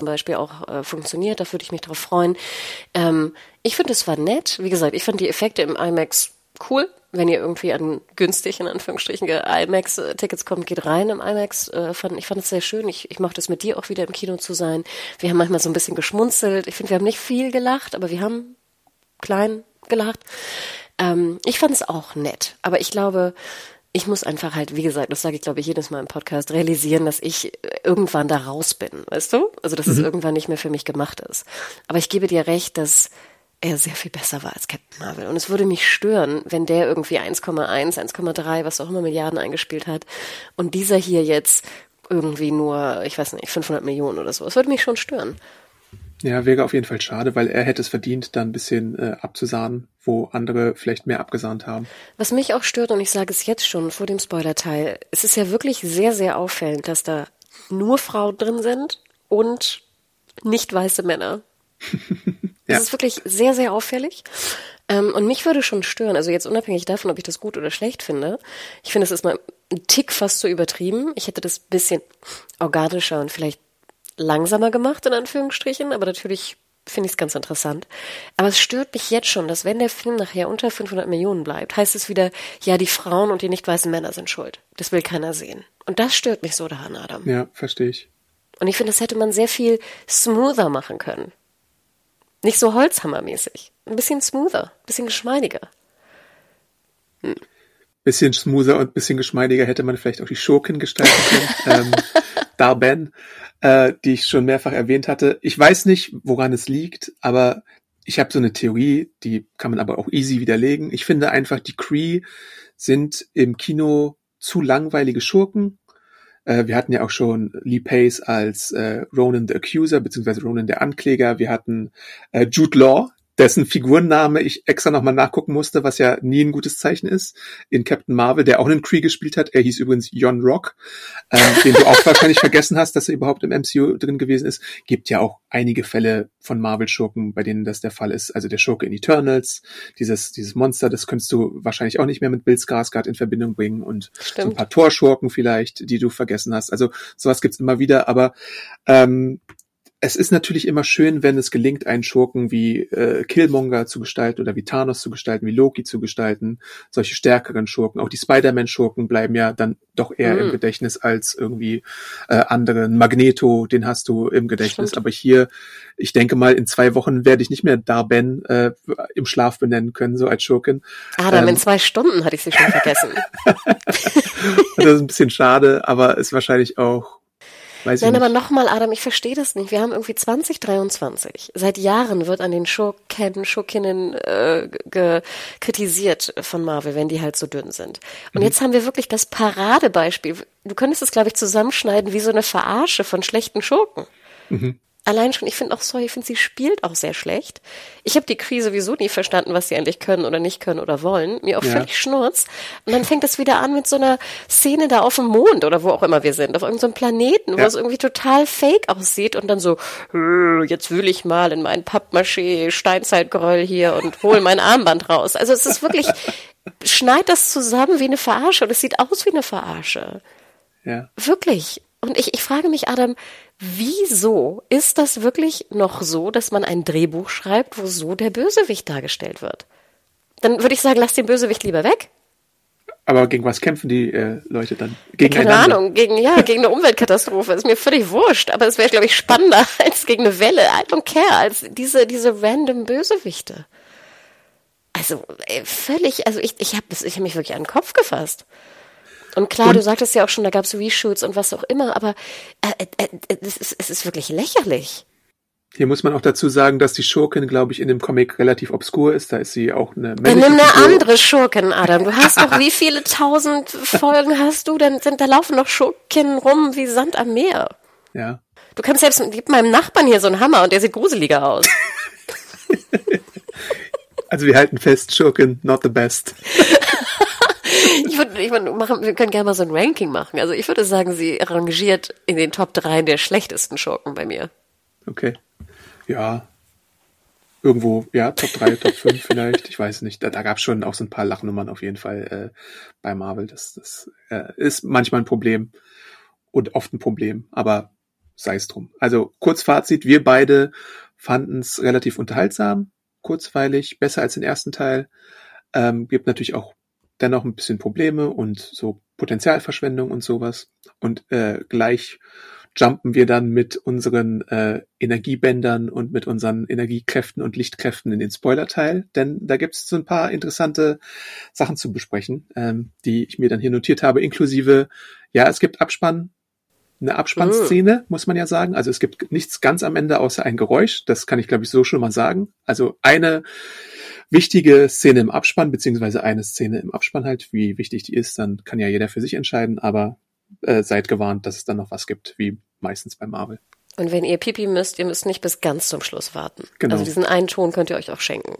Zum Beispiel auch äh, funktioniert, da würde ich mich drauf freuen. Ähm, ich finde, es war nett. Wie gesagt, ich fand die Effekte im IMAX cool. Wenn ihr irgendwie an günstig, in Anführungsstrichen, IMAX-Tickets kommt, geht rein im IMAX. Äh, fand, ich fand es sehr schön. Ich, ich mochte es mit dir auch wieder im Kino zu sein. Wir haben manchmal so ein bisschen geschmunzelt. Ich finde, wir haben nicht viel gelacht, aber wir haben klein gelacht. Ähm, ich fand es auch nett, aber ich glaube, ich muss einfach halt, wie gesagt, das sage ich glaube ich jedes Mal im Podcast, realisieren, dass ich irgendwann da raus bin, weißt du? Also dass mhm. es irgendwann nicht mehr für mich gemacht ist. Aber ich gebe dir recht, dass er sehr viel besser war als Captain Marvel. Und es würde mich stören, wenn der irgendwie 1,1, 1,3, was auch immer Milliarden eingespielt hat und dieser hier jetzt irgendwie nur, ich weiß nicht, 500 Millionen oder so. Das würde mich schon stören. Ja, wäre auf jeden Fall schade, weil er hätte es verdient, da ein bisschen äh, abzusahnen, wo andere vielleicht mehr abgesahnt haben. Was mich auch stört, und ich sage es jetzt schon vor dem Spoiler-Teil, es ist ja wirklich sehr, sehr auffällend, dass da nur Frauen drin sind und nicht weiße Männer. Das ja. ist wirklich sehr, sehr auffällig. Ähm, und mich würde schon stören, also jetzt unabhängig davon, ob ich das gut oder schlecht finde. Ich finde, es ist mal ein Tick fast zu übertrieben. Ich hätte das bisschen organischer und vielleicht langsamer gemacht, in Anführungsstrichen, aber natürlich finde ich es ganz interessant. Aber es stört mich jetzt schon, dass wenn der Film nachher unter 500 Millionen bleibt, heißt es wieder, ja, die Frauen und die nicht weißen Männer sind schuld. Das will keiner sehen. Und das stört mich so daran, Adam. Ja, verstehe ich. Und ich finde, das hätte man sehr viel smoother machen können. Nicht so holzhammermäßig. Ein bisschen smoother, ein bisschen geschmeidiger. Hm. Bisschen smoother und bisschen geschmeidiger hätte man vielleicht auch die Schurken gestalten können. ähm, Darben, äh, die ich schon mehrfach erwähnt hatte. Ich weiß nicht, woran es liegt, aber ich habe so eine Theorie, die kann man aber auch easy widerlegen. Ich finde einfach, die Cree sind im Kino zu langweilige Schurken. Äh, wir hatten ja auch schon Lee Pace als äh, Ronan the Accuser, beziehungsweise Ronan der Ankläger. Wir hatten äh, Jude Law, dessen Figurenname ich extra nochmal nachgucken musste, was ja nie ein gutes Zeichen ist, in Captain Marvel, der auch einen Kree gespielt hat. Er hieß übrigens Jon Rock, ähm, den du auch wahrscheinlich vergessen hast, dass er überhaupt im MCU drin gewesen ist. Gibt ja auch einige Fälle von Marvel-Schurken, bei denen das der Fall ist. Also der Schurke in Eternals, dieses, dieses Monster, das könntest du wahrscheinlich auch nicht mehr mit Bill Skarsgård in Verbindung bringen und Stimmt. so ein paar Torschurken vielleicht, die du vergessen hast. Also sowas gibt's immer wieder, aber ähm, es ist natürlich immer schön, wenn es gelingt, einen Schurken wie äh, Killmonger zu gestalten oder wie Thanos zu gestalten, wie Loki zu gestalten, solche stärkeren Schurken. Auch die Spider-Man-Schurken bleiben ja dann doch eher mhm. im Gedächtnis als irgendwie äh, andere. Magneto, den hast du im Gedächtnis. Stimmt. Aber hier, ich denke mal, in zwei Wochen werde ich nicht mehr Darben äh, im Schlaf benennen können, so als Schurken. Adam, ähm, in zwei Stunden hatte ich sie schon vergessen. das ist ein bisschen schade, aber ist wahrscheinlich auch Weiß Nein, aber nochmal, Adam, ich verstehe das nicht. Wir haben irgendwie 2023. Seit Jahren wird an den Schurken, Schurkinnen äh, kritisiert von Marvel, wenn die halt so dünn sind. Und mhm. jetzt haben wir wirklich das Paradebeispiel. Du könntest es, glaube ich, zusammenschneiden wie so eine Verarsche von schlechten Schurken. Mhm allein schon, ich finde auch, sorry, ich finde, sie spielt auch sehr schlecht. Ich habe die Krise sowieso nie verstanden, was sie eigentlich können oder nicht können oder wollen. Mir auch ja. völlig schnurz. Und dann fängt es wieder an mit so einer Szene da auf dem Mond oder wo auch immer wir sind, auf irgendeinem so Planeten, ja. wo es irgendwie total fake aussieht und dann so, jetzt will ich mal in meinen Pappmaché Steinzeitgroll hier und hol mein Armband raus. Also es ist wirklich, schneid das zusammen wie eine Verarsche und es sieht aus wie eine Verarsche. Ja. Wirklich. Und ich, ich frage mich, Adam, wieso ist das wirklich noch so, dass man ein Drehbuch schreibt, wo so der Bösewicht dargestellt wird? Dann würde ich sagen, lass den Bösewicht lieber weg. Aber gegen was kämpfen die äh, Leute dann? Gegen Keine Ahnung, gegen, ja, gegen eine Umweltkatastrophe. Ist mir völlig wurscht, aber es wäre, glaube ich, spannender als gegen eine Welle. I don't care, als diese, diese random Bösewichte. Also, ey, völlig, also ich, ich habe ich hab mich wirklich an den Kopf gefasst. Und klar, und, du sagtest ja auch schon, da gab es Reshoots und was auch immer, aber äh, äh, äh, es, ist, es ist wirklich lächerlich. Hier muss man auch dazu sagen, dass die Schurkin, glaube ich, in dem Comic relativ obskur ist. Da ist sie auch eine Dann nimm eine andere Schurkin, Adam. Du hast doch, wie viele tausend Folgen hast du? Dann sind, da laufen noch Schurken rum wie Sand am Meer. Ja. Du kannst selbst, gib meinem Nachbarn hier so einen Hammer und der sieht gruseliger aus. also wir halten fest, Schurkin, not the best. würde, ich würde machen, wir können gerne mal so ein Ranking machen. Also ich würde sagen, sie rangiert in den Top 3 der schlechtesten Schurken bei mir. Okay. Ja. Irgendwo, ja, Top 3, Top 5 vielleicht. Ich weiß nicht. Da, da gab es schon auch so ein paar Lachnummern auf jeden Fall äh, bei Marvel. Das, das äh, ist manchmal ein Problem und oft ein Problem, aber sei es drum. Also Kurzfazit, wir beide fanden es relativ unterhaltsam, kurzweilig, besser als den ersten Teil. Ähm, gibt natürlich auch dennoch ein bisschen Probleme und so Potenzialverschwendung und sowas. Und äh, gleich jumpen wir dann mit unseren äh, Energiebändern und mit unseren Energiekräften und Lichtkräften in den Spoilerteil, denn da gibt es so ein paar interessante Sachen zu besprechen, ähm, die ich mir dann hier notiert habe, inklusive, ja, es gibt Abspann, eine Abspannszene, oh. muss man ja sagen. Also es gibt nichts ganz am Ende außer ein Geräusch. Das kann ich, glaube ich, so schon mal sagen. Also eine wichtige Szene im Abspann, beziehungsweise eine Szene im Abspann halt, wie wichtig die ist, dann kann ja jeder für sich entscheiden, aber äh, seid gewarnt, dass es dann noch was gibt, wie meistens bei Marvel. Und wenn ihr Pipi müsst, ihr müsst nicht bis ganz zum Schluss warten. Genau. Also diesen einen Ton könnt ihr euch auch schenken.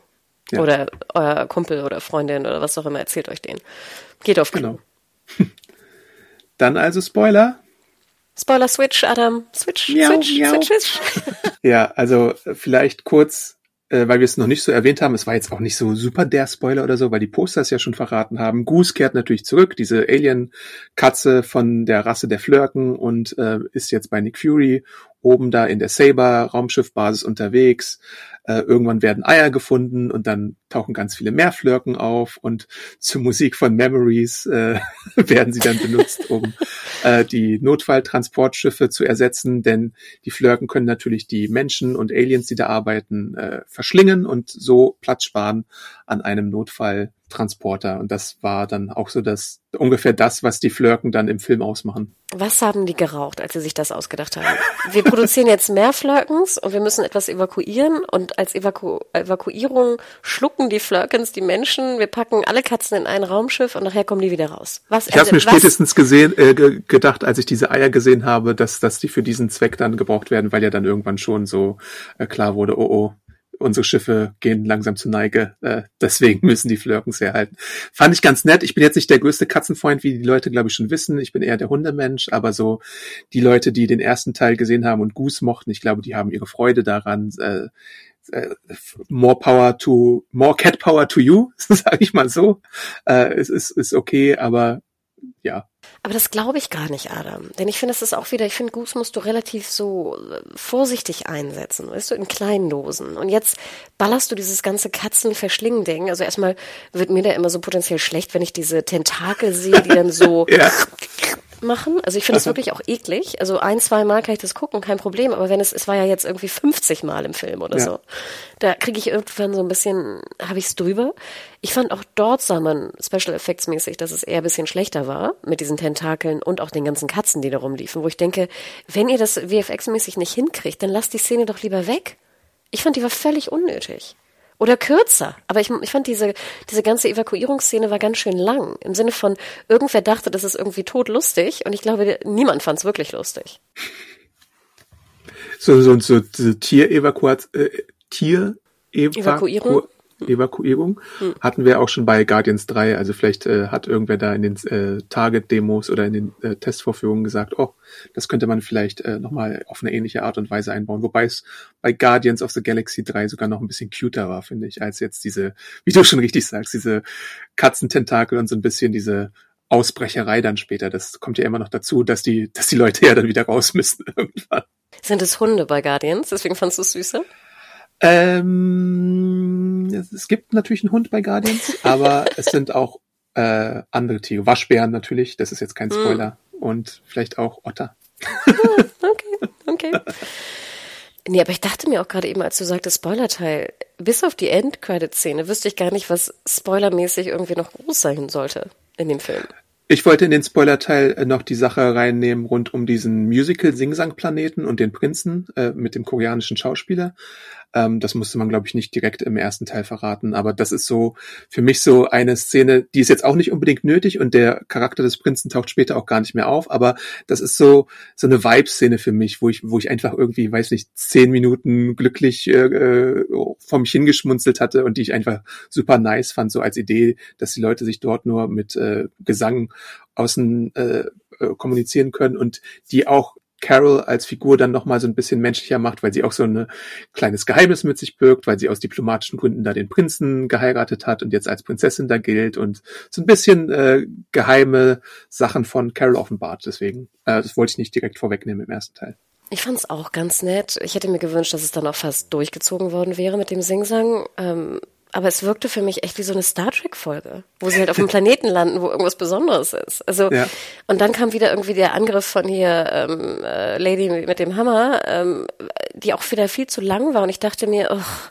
Ja. Oder euer Kumpel oder Freundin oder was auch immer, erzählt euch den. Geht auf Klo. Genau. Dann also Spoiler. Spoiler Switch, Adam. Switch, Miau, Switch, miau. Switch, Switch. Ja, also vielleicht kurz, äh, weil wir es noch nicht so erwähnt haben, es war jetzt auch nicht so super der Spoiler oder so, weil die Poster es ja schon verraten haben. Goose kehrt natürlich zurück, diese Alien-Katze von der Rasse der Flirken und äh, ist jetzt bei Nick Fury oben da in der Saber-Raumschiffbasis unterwegs. Äh, irgendwann werden Eier gefunden und dann tauchen ganz viele mehr Flirken auf und zur Musik von Memories äh, werden sie dann benutzt, um äh, die Notfalltransportschiffe zu ersetzen, denn die Flirken können natürlich die Menschen und Aliens, die da arbeiten, äh, verschlingen und so Platz sparen an einem Notfalltransporter. Und das war dann auch so das ungefähr das, was die Flirken dann im Film ausmachen. Was haben die geraucht, als sie sich das ausgedacht haben? Wir produzieren jetzt mehr Flirkens und wir müssen etwas evakuieren und als Evaku Evakuierung schlucken die Flirkens die Menschen. Wir packen alle Katzen in ein Raumschiff und nachher kommen die wieder raus. Was? Ich habe also, mir was- spätestens gesehen, äh, ge gedacht, als ich diese Eier gesehen habe, dass, dass die für diesen Zweck dann gebraucht werden, weil ja dann irgendwann schon so äh, klar wurde, oh oh, unsere Schiffe gehen langsam zur Neige, äh, deswegen müssen die Flirkens herhalten. Fand ich ganz nett. Ich bin jetzt nicht der größte Katzenfreund, wie die Leute, glaube ich, schon wissen. Ich bin eher der Hundemensch, aber so die Leute, die den ersten Teil gesehen haben und Goose mochten, ich glaube, die haben ihre Freude daran. Äh, äh, more power to, more cat power to you, sage ich mal so. Äh, es ist, ist okay, aber ja, Aber das glaube ich gar nicht, Adam. Denn ich finde, das ist auch wieder, ich finde, Goose musst du relativ so äh, vorsichtig einsetzen, weißt du, in kleinen Dosen. Und jetzt ballerst du dieses ganze Katzen-Verschlingen-Ding. Also erstmal wird mir da immer so potenziell schlecht, wenn ich diese Tentakel sehe, die dann so Ja. Machen. Also ich finde das wirklich auch eklig. Also ein, zwei Mal kann ich das gucken, kein Problem. Aber wenn es, es war ja jetzt irgendwie 50 Mal im Film oder Ja. so. Da kriege ich irgendwann so ein bisschen, habe ich es drüber. Ich fand auch dort sah man Special Effects mäßig, dass es eher ein bisschen schlechter war mit diesen Tentakeln und auch den ganzen Katzen, die da rumliefen, wo ich denke, wenn ihr das VFX-mäßig nicht hinkriegt, dann lasst die Szene doch lieber weg. Ich fand, die war völlig unnötig. Oder kürzer. Aber ich, ich fand diese, diese ganze Evakuierungsszene war ganz schön lang. Im Sinne von, irgendwer dachte, das ist irgendwie totlustig. Und ich glaube, niemand fand es wirklich lustig. so, so, so diese Tierevakuat, äh, Tier Evakuierung? Evakuierung hatten wir auch schon bei Guardians 3. Also vielleicht äh, hat irgendwer da in den äh, Target-Demos oder in den äh, Testvorführungen gesagt, oh, das könnte man vielleicht äh, nochmal auf eine ähnliche Art und Weise einbauen. Wobei es bei Guardians of the Galaxy 3 sogar noch ein bisschen cuter war, finde ich, als jetzt diese, wie du schon richtig sagst, diese Katzententakel und so ein bisschen diese Ausbrecherei dann später. Das kommt ja immer noch dazu, dass die, dass die Leute ja dann wieder raus müssen irgendwann. Sind es Hunde bei Guardians? Deswegen fandst du es süßer? Ähm, es, gibt natürlich einen Hund bei Guardians, aber es sind auch äh, andere Tiere. Waschbären natürlich, das ist jetzt kein Spoiler. Und vielleicht auch Otter. Okay, okay. Nee, aber ich dachte mir auch gerade eben, als du sagtest Spoilerteil, bis auf die End-Credit-Szene wüsste ich gar nicht, was spoilermäßig irgendwie noch groß sein sollte in dem Film. Ich wollte in den Spoilerteil äh, noch die Sache reinnehmen rund um diesen Musical-Singsang-Planeten und den Prinzen äh, mit dem koreanischen Schauspieler. Ähm, das musste man, glaube ich, nicht direkt im ersten Teil verraten, aber das ist so für mich so eine Szene, die ist jetzt auch nicht unbedingt nötig und der Charakter des Prinzen taucht später auch gar nicht mehr auf, aber das ist so so eine Vibe-Szene für mich, wo ich wo ich einfach irgendwie, weiß nicht, zehn Minuten glücklich äh, äh, vor mich hingeschmunzelt hatte und die ich einfach super nice fand, so als Idee, dass die Leute sich dort nur mit äh, Gesang außen äh, äh, kommunizieren können und die auch Carol als Figur dann nochmal so ein bisschen menschlicher macht, weil sie auch so ein kleines Geheimnis mit sich birgt, weil sie aus diplomatischen Gründen da den Prinzen geheiratet hat und jetzt als Prinzessin da gilt und so ein bisschen äh, geheime Sachen von Carol offenbart. Deswegen, äh, das wollte ich nicht direkt vorwegnehmen im ersten Teil. Ich fand es auch ganz nett. Ich hätte mir gewünscht, dass es dann auch fast durchgezogen worden wäre mit dem Singsang. Ähm, aber es wirkte für mich echt wie so eine Star Trek-Folge, wo sie halt auf einem Planeten landen, wo irgendwas Besonderes ist. Also Ja. und dann kam wieder irgendwie der Angriff von hier ähm, äh, Lady mit dem Hammer, ähm, die auch wieder viel zu lang war. Und ich dachte mir, ugh,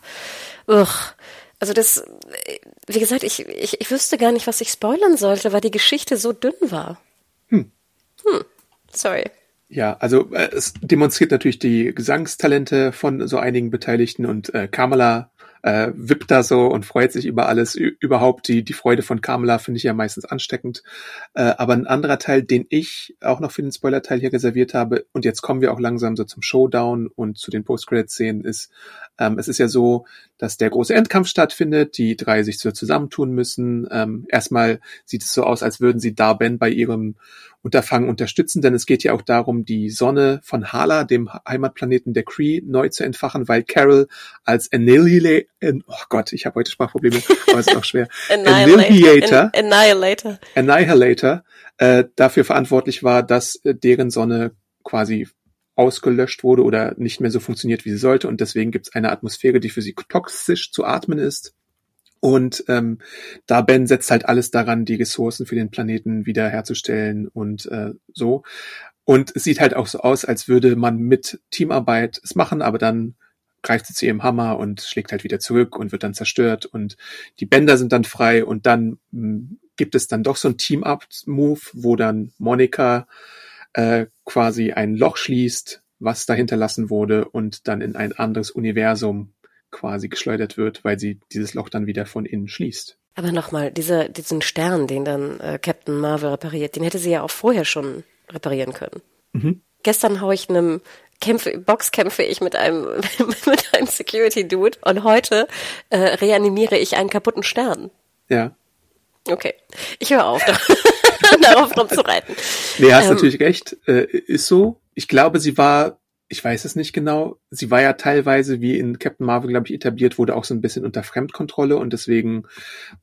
ugh. Also das, äh, wie gesagt, ich, ich, ich wüsste gar nicht, was ich spoilern sollte, weil die Geschichte so dünn war. Hm. Sorry. Ja, also äh, es demonstriert natürlich die Gesangstalente von so einigen Beteiligten und äh, Kamala äh, wippt da so und freut sich über alles. Ü überhaupt die, die Freude von Kamala finde ich ja meistens ansteckend. Äh, aber ein anderer Teil, den ich auch noch für den Spoiler-Teil hier reserviert habe, und jetzt kommen wir auch langsam so zum Showdown und zu den Post-Credit-Szenen, ist, ähm, es ist ja so, dass der große Endkampf stattfindet, die drei sich zusammentun müssen. Ähm, erstmal sieht es so aus, als würden sie Darben bei ihrem Unterfangen unterstützen, denn es geht ja auch darum, die Sonne von Hala, dem Heimatplaneten der Cree, neu zu entfachen, weil Carol als Annihilate, oh Gott, ich habe heute Sprachprobleme, aber es ist auch schwer, Annihilator, Annihilator, Annihilator äh, dafür verantwortlich war, dass äh, deren Sonne quasi ausgelöscht wurde oder nicht mehr so funktioniert, wie sie sollte. Und deswegen gibt es eine Atmosphäre, die für sie toxisch zu atmen ist. Und ähm, da Ben setzt halt alles daran, die Ressourcen für den Planeten wiederherzustellen und äh, so. Und es sieht halt auch so aus, als würde man mit Teamarbeit es machen, aber dann greift sie zu ihrem Hammer und schlägt halt wieder zurück und wird dann zerstört und die Bänder sind dann frei und dann hm, gibt es dann doch so ein Team-Up-Move, wo dann Monika äh, quasi ein Loch schließt, was da hinterlassen wurde und dann in ein anderes Universum quasi geschleudert wird, weil sie dieses Loch dann wieder von innen schließt. Aber nochmal, dieser, diesen Stern, den dann äh, Captain Marvel repariert, den hätte sie ja auch vorher schon reparieren können. Mhm. Gestern hau ich einem kämpfe, Boxkämpfe ich mit einem, mit einem Security Dude und heute äh, reanimiere ich einen kaputten Stern. Ja. Okay. Ich höre auf. darauf rumzureiten. Nee, hast ähm, natürlich recht. Äh, ist so. Ich glaube, sie war, ich weiß es nicht genau, sie war ja teilweise, wie in Captain Marvel, glaube ich, etabliert, wurde auch so ein bisschen unter Fremdkontrolle und deswegen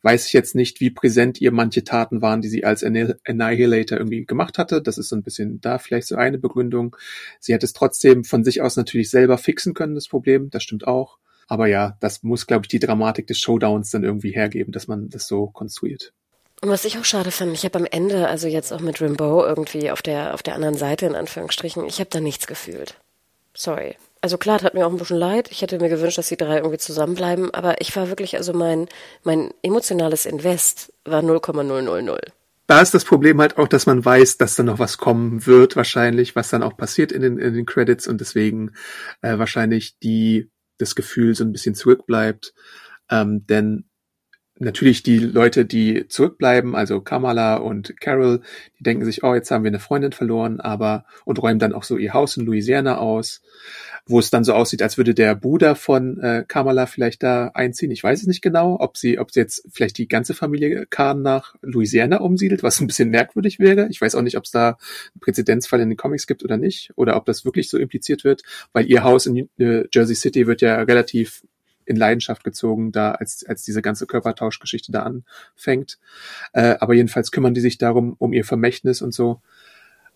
weiß ich jetzt nicht, wie präsent ihr manche Taten waren, die sie als Annihilator irgendwie gemacht hatte. Das ist so ein bisschen da vielleicht so eine Begründung. Sie hat es trotzdem von sich aus natürlich selber fixen können, das Problem. Das stimmt auch. Aber ja, das muss, glaube ich, die Dramatik des Showdowns dann irgendwie hergeben, dass man das so konstruiert. Und was ich auch schade fand, ich habe am Ende, also jetzt auch mit Rimbaud irgendwie auf der, auf der anderen Seite in Anführungsstrichen, ich habe da nichts gefühlt. Sorry. Also klar, hat mir auch ein bisschen leid. Ich hätte mir gewünscht, dass die drei irgendwie zusammenbleiben, aber ich war wirklich, also mein, mein emotionales Invest war 0,000. Da ist das Problem halt auch, dass man weiß, dass da noch was kommen wird, wahrscheinlich, was dann auch passiert in den, in den Credits und deswegen äh, wahrscheinlich die, das Gefühl so ein bisschen zurückbleibt. Ähm, denn natürlich die Leute, die zurückbleiben, also Kamala und Carol, die denken sich, oh, jetzt haben wir eine Freundin verloren, aber und räumen dann auch so ihr Haus in Louisiana aus, wo es dann so aussieht, als würde der Bruder von äh, Kamala vielleicht da einziehen. Ich weiß es nicht genau, ob sie, ob sie jetzt vielleicht die ganze Familie Khan nach Louisiana umsiedelt, was ein bisschen merkwürdig wäre. Ich weiß auch nicht, ob es da einen Präzedenzfall in den Comics gibt oder nicht, oder ob das wirklich so impliziert wird, weil ihr Haus in äh, Jersey City wird ja relativ in Leidenschaft gezogen, da als, als diese ganze Körpertauschgeschichte da anfängt. Äh, aber jedenfalls kümmern die sich darum, um ihr Vermächtnis und so.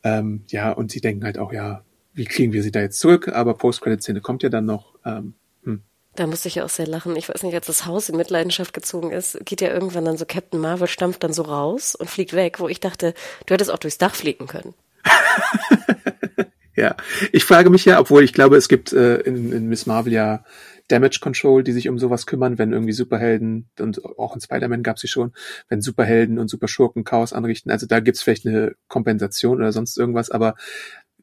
Ähm, ja, und sie denken halt auch, ja, wie kriegen wir sie da jetzt zurück? Aber Post-Credit-Szene kommt ja dann noch. Ähm, hm. Da musste ich auch sehr lachen. Ich weiß nicht, als das Haus in Mitleidenschaft gezogen ist, geht ja irgendwann dann so Captain Marvel stampft dann so raus und fliegt weg, wo ich dachte, du hättest auch durchs Dach fliegen können. ja, ich frage mich ja, obwohl ich glaube, es gibt äh, in, in Miss Marvel ja Damage Control, die sich um sowas kümmern, wenn irgendwie Superhelden, und auch in Spider-Man gab sie schon, wenn Superhelden und Superschurken Chaos anrichten. Also da gibt's vielleicht eine Kompensation oder sonst irgendwas, aber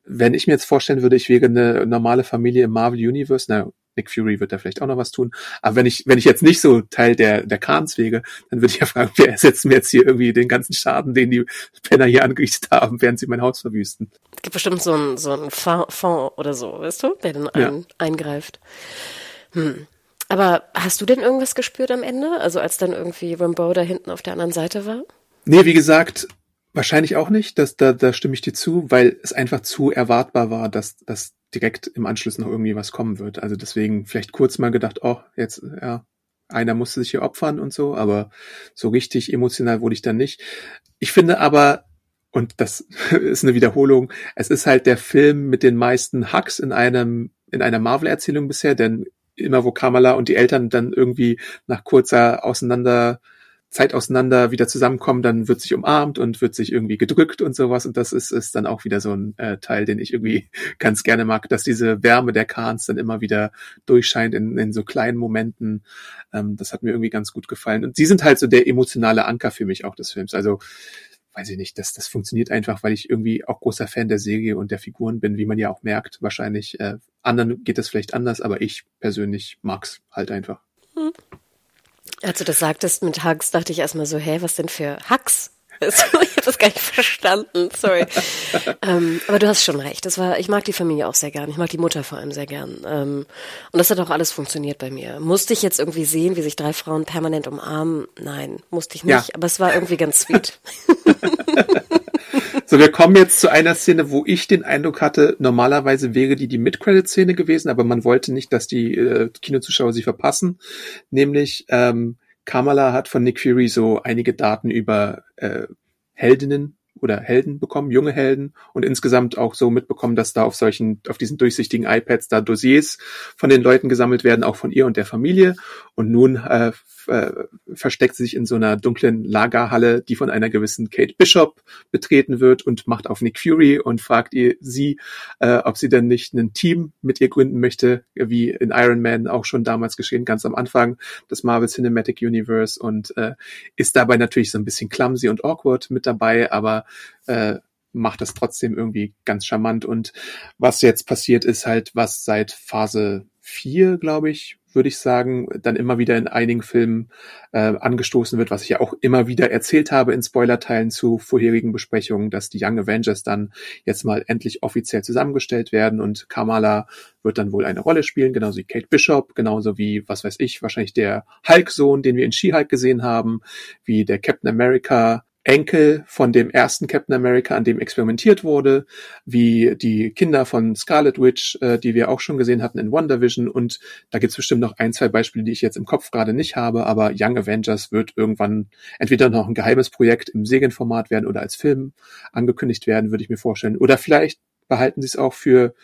wenn ich mir jetzt vorstellen würde, ich wäre eine normale Familie im Marvel Universe, na, Nick Fury wird da vielleicht auch noch was tun. Aber wenn ich, wenn ich jetzt nicht so Teil der, der Khans wäre, dann würde ich ja fragen, wer ersetzt mir jetzt hier irgendwie den ganzen Schaden, den die Penner hier angerichtet haben, während sie mein Haus verwüsten. Es gibt bestimmt so einen, so einen Fonds oder so, weißt du, der dann ein, ja. eingreift. Hm. Aber hast du denn irgendwas gespürt am Ende? Also als dann irgendwie Rambo da hinten auf der anderen Seite war? Nee, wie gesagt, wahrscheinlich auch nicht. Das, da, da stimme ich dir zu, weil es einfach zu erwartbar war, dass, dass direkt im Anschluss noch irgendwie was kommen wird. Also deswegen vielleicht kurz mal gedacht, oh, jetzt, ja, einer musste sich hier opfern und so, aber so richtig emotional wurde ich dann nicht. Ich finde aber, und das ist eine Wiederholung, es ist halt der Film mit den meisten Hacks in einem, in einer Marvel-Erzählung bisher, denn immer wo Kamala und die Eltern dann irgendwie nach kurzer auseinander Zeit auseinander wieder zusammenkommen, dann wird sich umarmt und wird sich irgendwie gedrückt und sowas. Und das ist, ist dann auch wieder so ein äh, Teil, den ich irgendwie ganz gerne mag, dass diese Wärme der Kahns dann immer wieder durchscheint in, in so kleinen Momenten. Ähm, das hat mir irgendwie ganz gut gefallen. Und sie sind halt so der emotionale Anker für mich auch des Films. Also weiß ich nicht, das, das funktioniert einfach, weil ich irgendwie auch großer Fan der Serie und der Figuren bin, wie man ja auch merkt. Wahrscheinlich äh, anderen geht das vielleicht anders, aber ich persönlich mag's halt einfach. Hm. Als du das sagtest mit Hugs, dachte ich erstmal so, hä, was denn für Hugs? habe das gar nicht verstanden, sorry. ähm, aber du hast schon recht. Das war, ich mag die Familie auch sehr gern. Ich mag die Mutter vor allem sehr gern. Ähm, und das hat auch alles funktioniert bei mir. Musste ich jetzt irgendwie sehen, wie sich drei Frauen permanent umarmen? Nein, musste ich nicht. Ja. Aber es war irgendwie ganz sweet. So, wir kommen jetzt zu einer Szene, wo ich den Eindruck hatte, normalerweise wäre die die Mid-Credit-Szene gewesen, aber man wollte nicht, dass die äh, Kinozuschauer sie verpassen. Nämlich ähm, Kamala hat von Nick Fury so einige Daten über äh, Heldinnen oder Helden bekommen, junge Helden und insgesamt auch so mitbekommen, dass da auf solchen, auf diesen durchsichtigen iPads da Dossiers von den Leuten gesammelt werden, auch von ihr und der Familie. Und nun äh, äh, versteckt sich in so einer dunklen Lagerhalle, die von einer gewissen Kate Bishop betreten wird und macht auf Nick Fury und fragt ihr sie, äh, ob sie denn nicht ein Team mit ihr gründen möchte, wie in Iron Man auch schon damals geschehen, ganz am Anfang des Marvel Cinematic Universe und äh, ist dabei natürlich so ein bisschen clumsy und awkward mit dabei, aber äh, macht das trotzdem irgendwie ganz charmant. Und was jetzt passiert, ist halt, was seit Phase 4, glaube ich, würde ich sagen, dann immer wieder in einigen Filmen äh, angestoßen wird, was ich ja auch immer wieder erzählt habe in Spoilerteilen zu vorherigen Besprechungen, dass die Young Avengers dann jetzt mal endlich offiziell zusammengestellt werden und Kamala wird dann wohl eine Rolle spielen, genauso wie Kate Bishop, genauso wie, was weiß ich, wahrscheinlich der Hulk-Sohn, den wir in She-Hulk gesehen haben, wie der Captain America Enkel von dem ersten Captain America, an dem experimentiert wurde, wie die Kinder von Scarlet Witch, äh, die wir auch schon gesehen hatten in WandaVision. Und da gibt's bestimmt noch ein, zwei Beispiele, die ich jetzt im Kopf gerade nicht habe, aber Young Avengers wird irgendwann entweder noch ein geheimes Projekt im Serienformat werden oder als Film angekündigt werden, würde ich mir vorstellen. Oder vielleicht behalten sie es auch für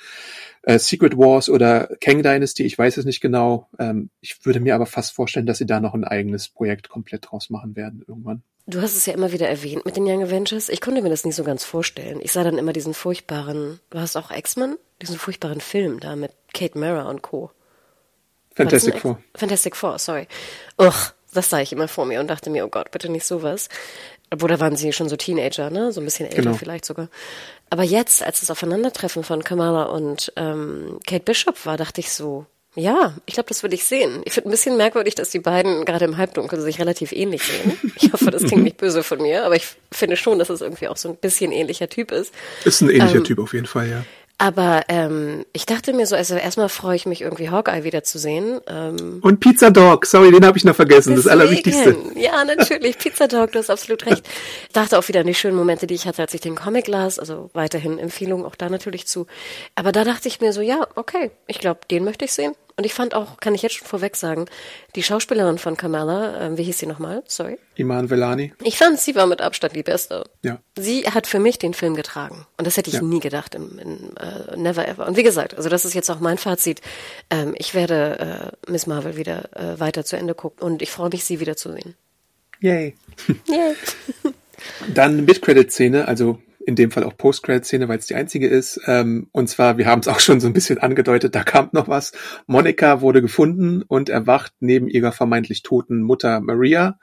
äh, Secret Wars oder Kang Dynasty, ich weiß es nicht genau. Ähm, ich würde mir aber fast vorstellen, dass sie da noch ein eigenes Projekt komplett draus machen werden irgendwann. Du hast es ja immer wieder erwähnt mit den Young Avengers. Ich konnte mir das nicht so ganz vorstellen. Ich sah dann immer diesen furchtbaren, du hast auch X-Men? Diesen furchtbaren Film da mit Kate Mara und Co. Fantastic Four. Fantastic Four, sorry. Uch, das sah ich immer vor mir und dachte mir, oh Gott, bitte nicht sowas. Obwohl, da waren sie schon so Teenager, ne? So ein bisschen älter genau. vielleicht sogar. Aber jetzt, als das Aufeinandertreffen von Kamala und ähm, Kate Bishop war, dachte ich so, ja, ich glaube, das würde ich sehen. Ich finde ein bisschen merkwürdig, dass die beiden gerade im Halbdunkel sich relativ ähnlich sehen. Ich hoffe, das klingt nicht böse von mir, aber ich finde schon, dass es irgendwie auch so ein bisschen ähnlicher Typ ist. Ist ein ähnlicher ähm, Typ auf jeden Fall, ja. Aber ähm, ich dachte mir so, also erstmal freue ich mich irgendwie Hawkeye wiederzusehen. Ähm, Und Pizza Dog, sorry, den habe ich noch vergessen, deswegen, das Allerwichtigste. Ja, natürlich, Pizza Dog, du hast absolut recht. Ich dachte auch wieder an die schönen Momente, die ich hatte, als ich den Comic las, also weiterhin Empfehlung auch da natürlich zu. Aber da dachte ich mir so, ja, okay, ich glaube, den möchte ich sehen. Und ich fand auch, kann ich jetzt schon vorweg sagen, die Schauspielerin von Kamala, äh, wie hieß sie nochmal? Sorry. Iman Velani. Ich fand, sie war mit Abstand die beste. Ja. Sie hat für mich den Film getragen. Und das hätte ich ja. nie gedacht im, in, uh, Never Ever. Und wie gesagt, also das ist jetzt auch mein Fazit. Ähm, ich werde äh, Miss Marvel wieder äh, weiter zu Ende gucken und ich freue mich, sie wiederzusehen. Yay. Yay. Dann Mid-Credit-Szene, also in dem Fall auch Post-Credit-Szene, weil es die einzige ist. Ähm, und zwar, wir haben es auch schon so ein bisschen angedeutet, da kam noch was. Monika wurde gefunden und erwacht neben ihrer vermeintlich toten Mutter Maria,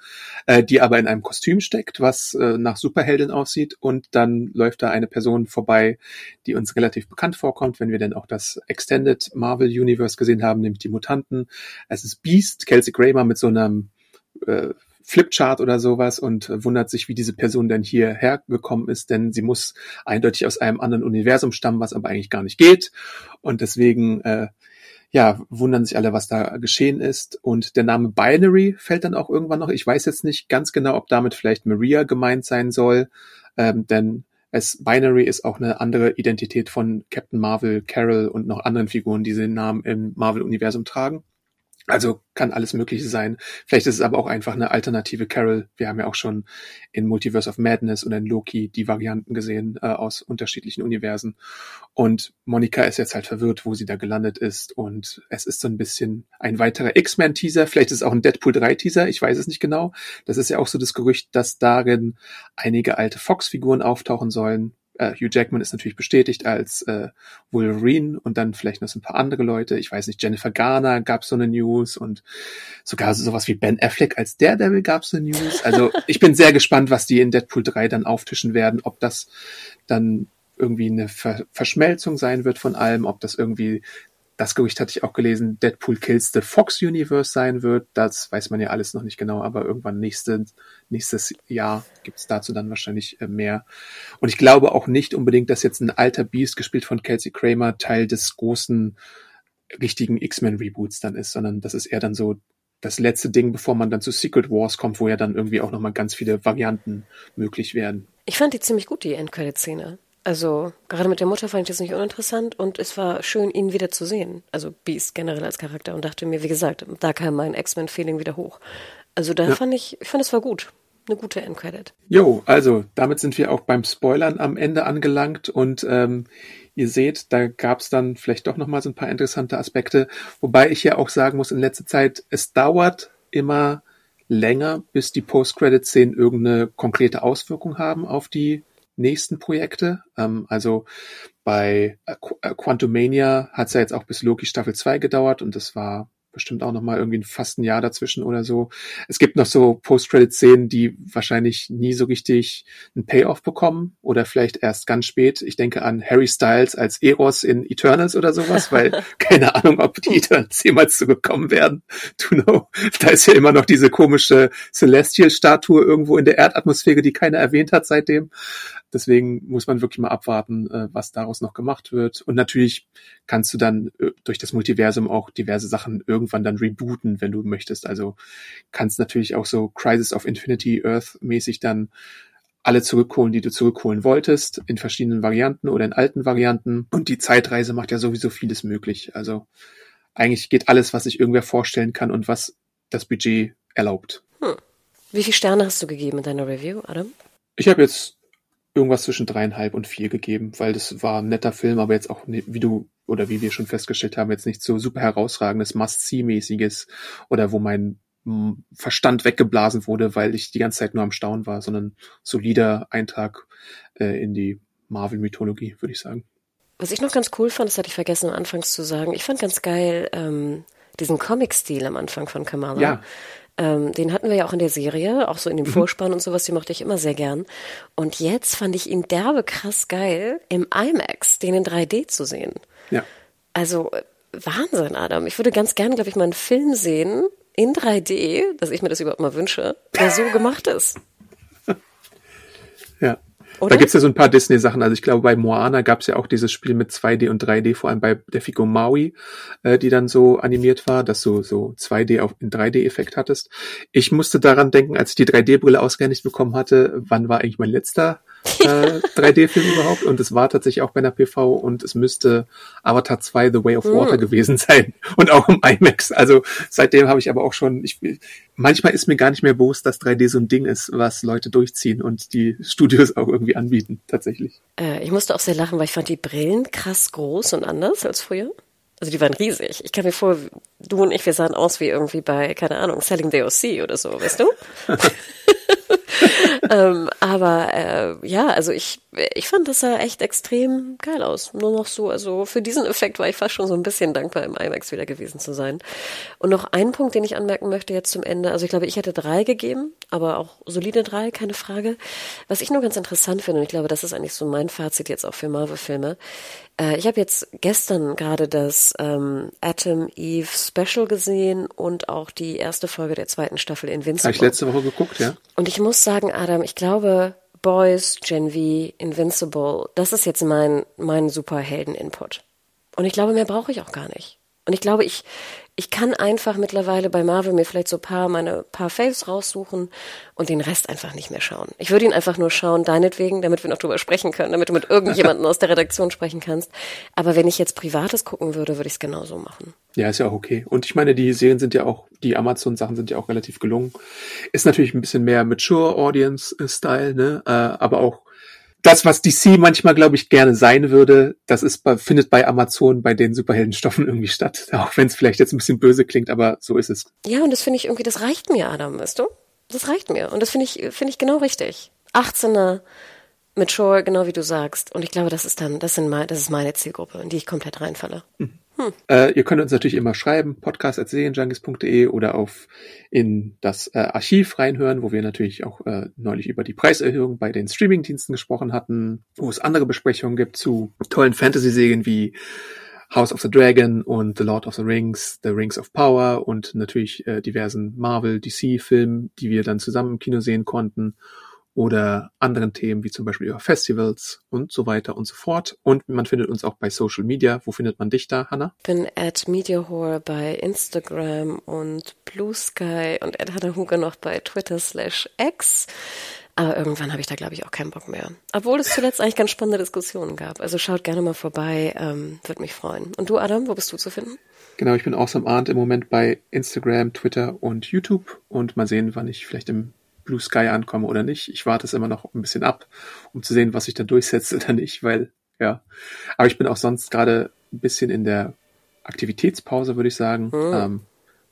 äh, die aber in einem Kostüm steckt, was äh, nach Superheldin aussieht. Und dann läuft da eine Person vorbei, die uns relativ bekannt vorkommt, wenn wir denn auch das Extended Marvel Universe gesehen haben, nämlich die Mutanten. Es ist Beast, Kelsey Grammer mit so einem äh, Flipchart oder sowas und wundert sich, wie diese Person denn hierher gekommen ist, denn sie muss eindeutig aus einem anderen Universum stammen, was aber eigentlich gar nicht geht. Und deswegen, äh, ja, wundern sich alle, was da geschehen ist. Und der Name Binary fällt dann auch irgendwann noch. Ich weiß jetzt nicht ganz genau, ob damit vielleicht Maria gemeint sein soll, ähm, denn es Binary ist auch eine andere Identität von Captain Marvel, Carol und noch anderen Figuren, die den Namen im Marvel-Universum tragen. Also kann alles Mögliche sein. Vielleicht ist es aber auch einfach eine alternative Carol. Wir haben ja auch schon in Multiverse of Madness und in Loki die Varianten gesehen äh, aus unterschiedlichen Universen. Und Monika ist jetzt halt verwirrt, wo sie da gelandet ist. Und es ist so ein bisschen ein weiterer X-Men-Teaser. Vielleicht ist es auch ein Deadpool 3-Teaser. Ich weiß es nicht genau. Das ist ja auch so das Gerücht, dass darin einige alte Fox-Figuren auftauchen sollen äh, Hugh Jackman ist natürlich bestätigt als äh, Wolverine und dann vielleicht noch so ein paar andere Leute. Ich weiß nicht, Jennifer Garner gab so eine News und sogar sowas wie Ben Affleck als Daredevil gab es eine News. Also ich bin sehr gespannt, was die in Deadpool 3 dann auftischen werden, ob das dann irgendwie eine Ver Verschmelzung sein wird von allem, ob das irgendwie das Gerücht hatte ich auch gelesen, Deadpool Kills the Fox Universe sein wird. Das weiß man ja alles noch nicht genau, aber irgendwann nächste, nächstes Jahr gibt's dazu dann wahrscheinlich äh, mehr. Und ich glaube auch nicht unbedingt, dass jetzt ein alter Beast, gespielt von Kelsey Kramer, Teil des großen richtigen X-Men-Reboots dann ist, sondern das ist eher dann so das letzte Ding, bevor man dann zu Secret Wars kommt, wo ja dann irgendwie auch nochmal ganz viele Varianten möglich werden. Ich fand die ziemlich gut, die Endcredit-Szene. Also gerade mit der Mutter fand ich das nicht uninteressant und es war schön, ihn wieder zu sehen. Also Beast generell als Charakter und dachte mir, wie gesagt, da kam mein X-Men-Feeling wieder hoch. Also da ja. fand ich, ich fand es war gut. Eine gute Endcredit. Jo, also damit sind wir auch beim Spoilern am Ende angelangt und ähm, ihr seht, da gab es dann vielleicht doch nochmal so ein paar interessante Aspekte. Wobei ich ja auch sagen muss, in letzter Zeit, es dauert immer länger, bis die Post-Credit-Szenen irgendeine konkrete Auswirkung haben auf die nächsten Projekte. Ähm, also bei äh, Quantumania hat es ja jetzt auch bis Loki Staffel 2 gedauert und das war bestimmt auch noch mal irgendwie fast ein Jahr dazwischen oder so. Es gibt noch so Post-Credit-Szenen, die wahrscheinlich nie so richtig einen Payoff bekommen oder vielleicht erst ganz spät. Ich denke an Harry Styles als Eros in Eternals oder sowas, weil keine Ahnung, ob die Eternals jemals zugekommen werden. To know. Da ist ja immer noch diese komische Celestial-Statue irgendwo in der Erdatmosphäre, die keiner erwähnt hat seitdem. Deswegen muss man wirklich mal abwarten, äh, was daraus noch gemacht wird. Und natürlich kannst du dann äh, durch das Multiversum auch diverse Sachen irgendwann dann rebooten, wenn du möchtest. Also kannst natürlich auch so Crisis of Infinity Earth mäßig dann alle zurückholen, die du zurückholen wolltest, in verschiedenen Varianten oder in alten Varianten. Und die Zeitreise macht ja sowieso vieles möglich. Also eigentlich geht alles, was sich irgendwer vorstellen kann und was das Budget erlaubt. Hm. Wie viele Sterne hast du gegeben in deiner Review, Adam? Ich habe jetzt irgendwas zwischen dreieinhalb und vier gegeben, weil das war ein netter Film, aber jetzt auch, wie du oder wie wir schon festgestellt haben, jetzt nicht so super herausragendes Must-See-mäßiges oder wo mein Verstand weggeblasen wurde, weil ich die ganze Zeit nur am Staunen war, sondern solider Eintrag äh, in die Marvel-Mythologie, würde ich sagen. Was ich noch ganz cool fand, das hatte ich vergessen am Anfangs zu sagen, ich fand ganz geil ähm, diesen Comic-Stil am Anfang von Kamala. Ja. Ähm, den hatten wir ja auch in der Serie, auch so in dem mhm. Vorspann und sowas, die mochte ich immer sehr gern. Und jetzt fand ich ihn derbe krass geil, im IMAX, den in 3D zu sehen. Ja. Also Wahnsinn, Adam. Ich würde ganz gern, glaube ich, mal einen Film sehen in 3D, dass ich mir das überhaupt mal wünsche, der so gemacht ist. Ja. Oder? Da gibt's ja so ein paar Disney-Sachen. Also ich glaube, bei Moana gab's ja auch dieses Spiel mit 2D und 3D, vor allem bei der Figur Maui, äh, die dann so animiert war, dass du so 2D auf in 3D-Effekt hattest. Ich musste daran denken, als ich die 3D-Brille ausgehändigt bekommen hatte, wann war eigentlich mein letzter äh, 3D-Film überhaupt und es war tatsächlich auch bei einer PV und es müsste Avatar 2 The Way of Water mhm. gewesen sein und auch im IMAX. Also seitdem habe ich aber auch schon, ich, manchmal ist mir gar nicht mehr bewusst, dass 3D so ein Ding ist, was Leute durchziehen und die Studios auch irgendwie anbieten, tatsächlich. Äh, ich musste auch sehr lachen, weil ich fand die Brillen krass groß und anders als früher. Also die waren riesig. Ich kann mir vor, du und ich, wir sahen aus wie irgendwie bei, keine Ahnung, Selling the OC oder so, weißt du? ähm, aber äh, ja, also ich, ich fand das sah echt extrem geil aus. Nur noch so, also für diesen Effekt war ich fast schon so ein bisschen dankbar, im IMAX wieder gewesen zu sein. Und noch ein Punkt, den ich anmerken möchte jetzt zum Ende. Also ich glaube, ich hätte drei gegeben, aber auch solide drei, keine Frage. Was ich nur ganz interessant finde, und ich glaube, das ist eigentlich so mein Fazit jetzt auch für Marvel-Filme. Äh, ich habe jetzt gestern gerade das ähm, Atom Eve Special gesehen und auch die erste Folge der zweiten Staffel Invincible. Habe ich letzte Woche geguckt, ja. Und ich muss sagen, Adam, ich glaube, Boys, Gen V, Invincible, das ist jetzt mein, mein Superhelden-Input. Und ich glaube, mehr brauche ich auch gar nicht. Und ich glaube, ich, ich kann einfach mittlerweile bei Marvel mir vielleicht so paar meine paar Faves raussuchen und den Rest einfach nicht mehr schauen. Ich würde ihn einfach nur schauen, deinetwegen, damit wir noch drüber sprechen können, damit du mit irgendjemandem aus der Redaktion sprechen kannst. Aber wenn ich jetzt Privates gucken würde, würde ich es genauso machen. Ja, ist ja auch okay. Und ich meine, die Serien sind ja auch, die Amazon-Sachen sind ja auch relativ gelungen. Ist natürlich ein bisschen mehr Mature Audience-Style, ne? Äh, aber auch das, was DC manchmal, glaube ich, gerne sein würde, das ist bei, findet bei Amazon bei den Superheldenstoffen irgendwie statt. Auch wenn es vielleicht jetzt ein bisschen böse klingt, aber so ist es. Ja, und das finde ich irgendwie, das reicht mir, Adam, weißt du? Das reicht mir. Und das finde ich, finde ich genau richtig. 18er mit Shore, genau wie du sagst. Und ich glaube, das ist dann, das sind mal, das ist meine Zielgruppe, in die ich komplett reinfalle. Mhm. Hm. Äh, ihr könnt uns natürlich immer schreiben, podcast.serienjunkies.de oder auf in das äh, Archiv reinhören, wo wir natürlich auch äh, neulich über die Preiserhöhung bei den Streamingdiensten gesprochen hatten, wo es andere Besprechungen gibt zu tollen Fantasy-Serien wie House of the Dragon und The Lord of the Rings, The Rings of Power und natürlich äh, diversen Marvel, DC-Filmen, die wir dann zusammen im Kino sehen konnten oder anderen Themen wie zum Beispiel über Festivals und so weiter und so fort. Und man findet uns auch bei Social Media. Wo findet man dich da, Hannah? Ich bin at MediaHore bei Instagram und Blue Sky und at Hannah Huge noch bei Twitter slash X. Aber irgendwann habe ich da, glaube ich, auch keinen Bock mehr. Obwohl es zuletzt eigentlich ganz spannende Diskussionen gab. Also schaut gerne mal vorbei, ähm, würde mich freuen. Und du, Adam, wo bist du zu finden? Genau, ich bin Awesome Arndt im Moment bei Instagram, Twitter und YouTube und mal sehen, wann ich vielleicht im Blue Sky ankomme oder nicht. Ich warte es immer noch ein bisschen ab, um zu sehen, was sich da durchsetzt oder nicht, weil, ja. Aber ich bin auch sonst gerade ein bisschen in der Aktivitätspause, würde ich sagen. Mhm. Ähm,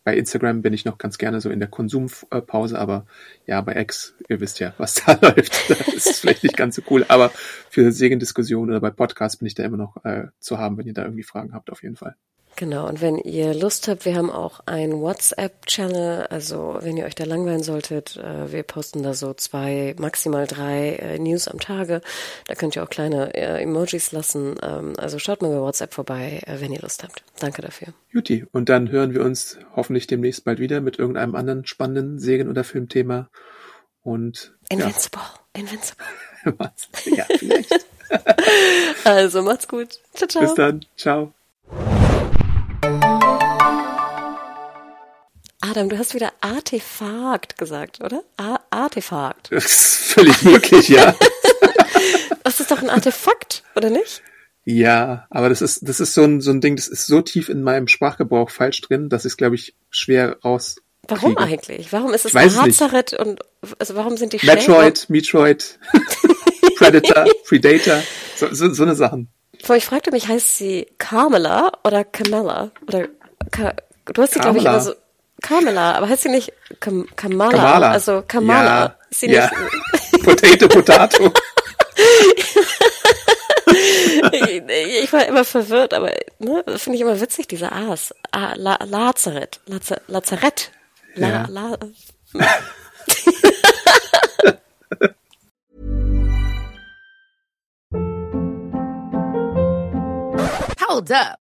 bei Instagram bin ich noch ganz gerne so in der Konsumpause, aber ja, bei X, ihr wisst ja, was da läuft. Das ist vielleicht nicht ganz so cool, aber für Segendiskussionen oder bei Podcasts bin ich da immer noch äh, zu haben, wenn ihr da irgendwie Fragen habt, auf jeden Fall. Genau, und wenn ihr Lust habt, wir haben auch einen WhatsApp-Channel, also wenn ihr euch da langweilen solltet, äh, wir posten da so zwei, maximal drei äh, News am Tage. Da könnt ihr auch kleine äh, Emojis lassen. Ähm, also schaut mal bei WhatsApp vorbei, wenn ihr Lust habt. Danke dafür. Juti, und dann hören wir uns hoffentlich demnächst bald wieder mit irgendeinem anderen spannenden Serien- oder Filmthema. Und Invincible, ja. Invincible. ja, vielleicht. also macht's gut. Ciao, ciao. Bis dann. Ciao. Adam, du hast wieder Artefakt gesagt, oder? A Artefakt. Das ist völlig möglich, ja. das ist doch ein Artefakt, oder nicht? Ja, aber das ist, das ist so ein, so ein Ding, das ist so tief in meinem Sprachgebrauch falsch drin, dass ich es, glaube ich, schwer raus. Warum eigentlich? Warum ist es Hazard und also warum sind die Metroid, Metroid, Predator, Predator, so, so, so eine Sachen. Ich fragte mich, heißt sie Carmela oder Camilla? Oder Ka du hast sie, glaube ich, immer so Kamala, aber heißt sie nicht Kam Kamala? Kamala? Also Kamala. Ja, sie ja. nicht Potato, Potato. ich, ich, war immer verwirrt, aber ne, finde ich immer witzig, diese A's. Ah, La Lazarett. Laza Lazarett. La, ja. La Hold up.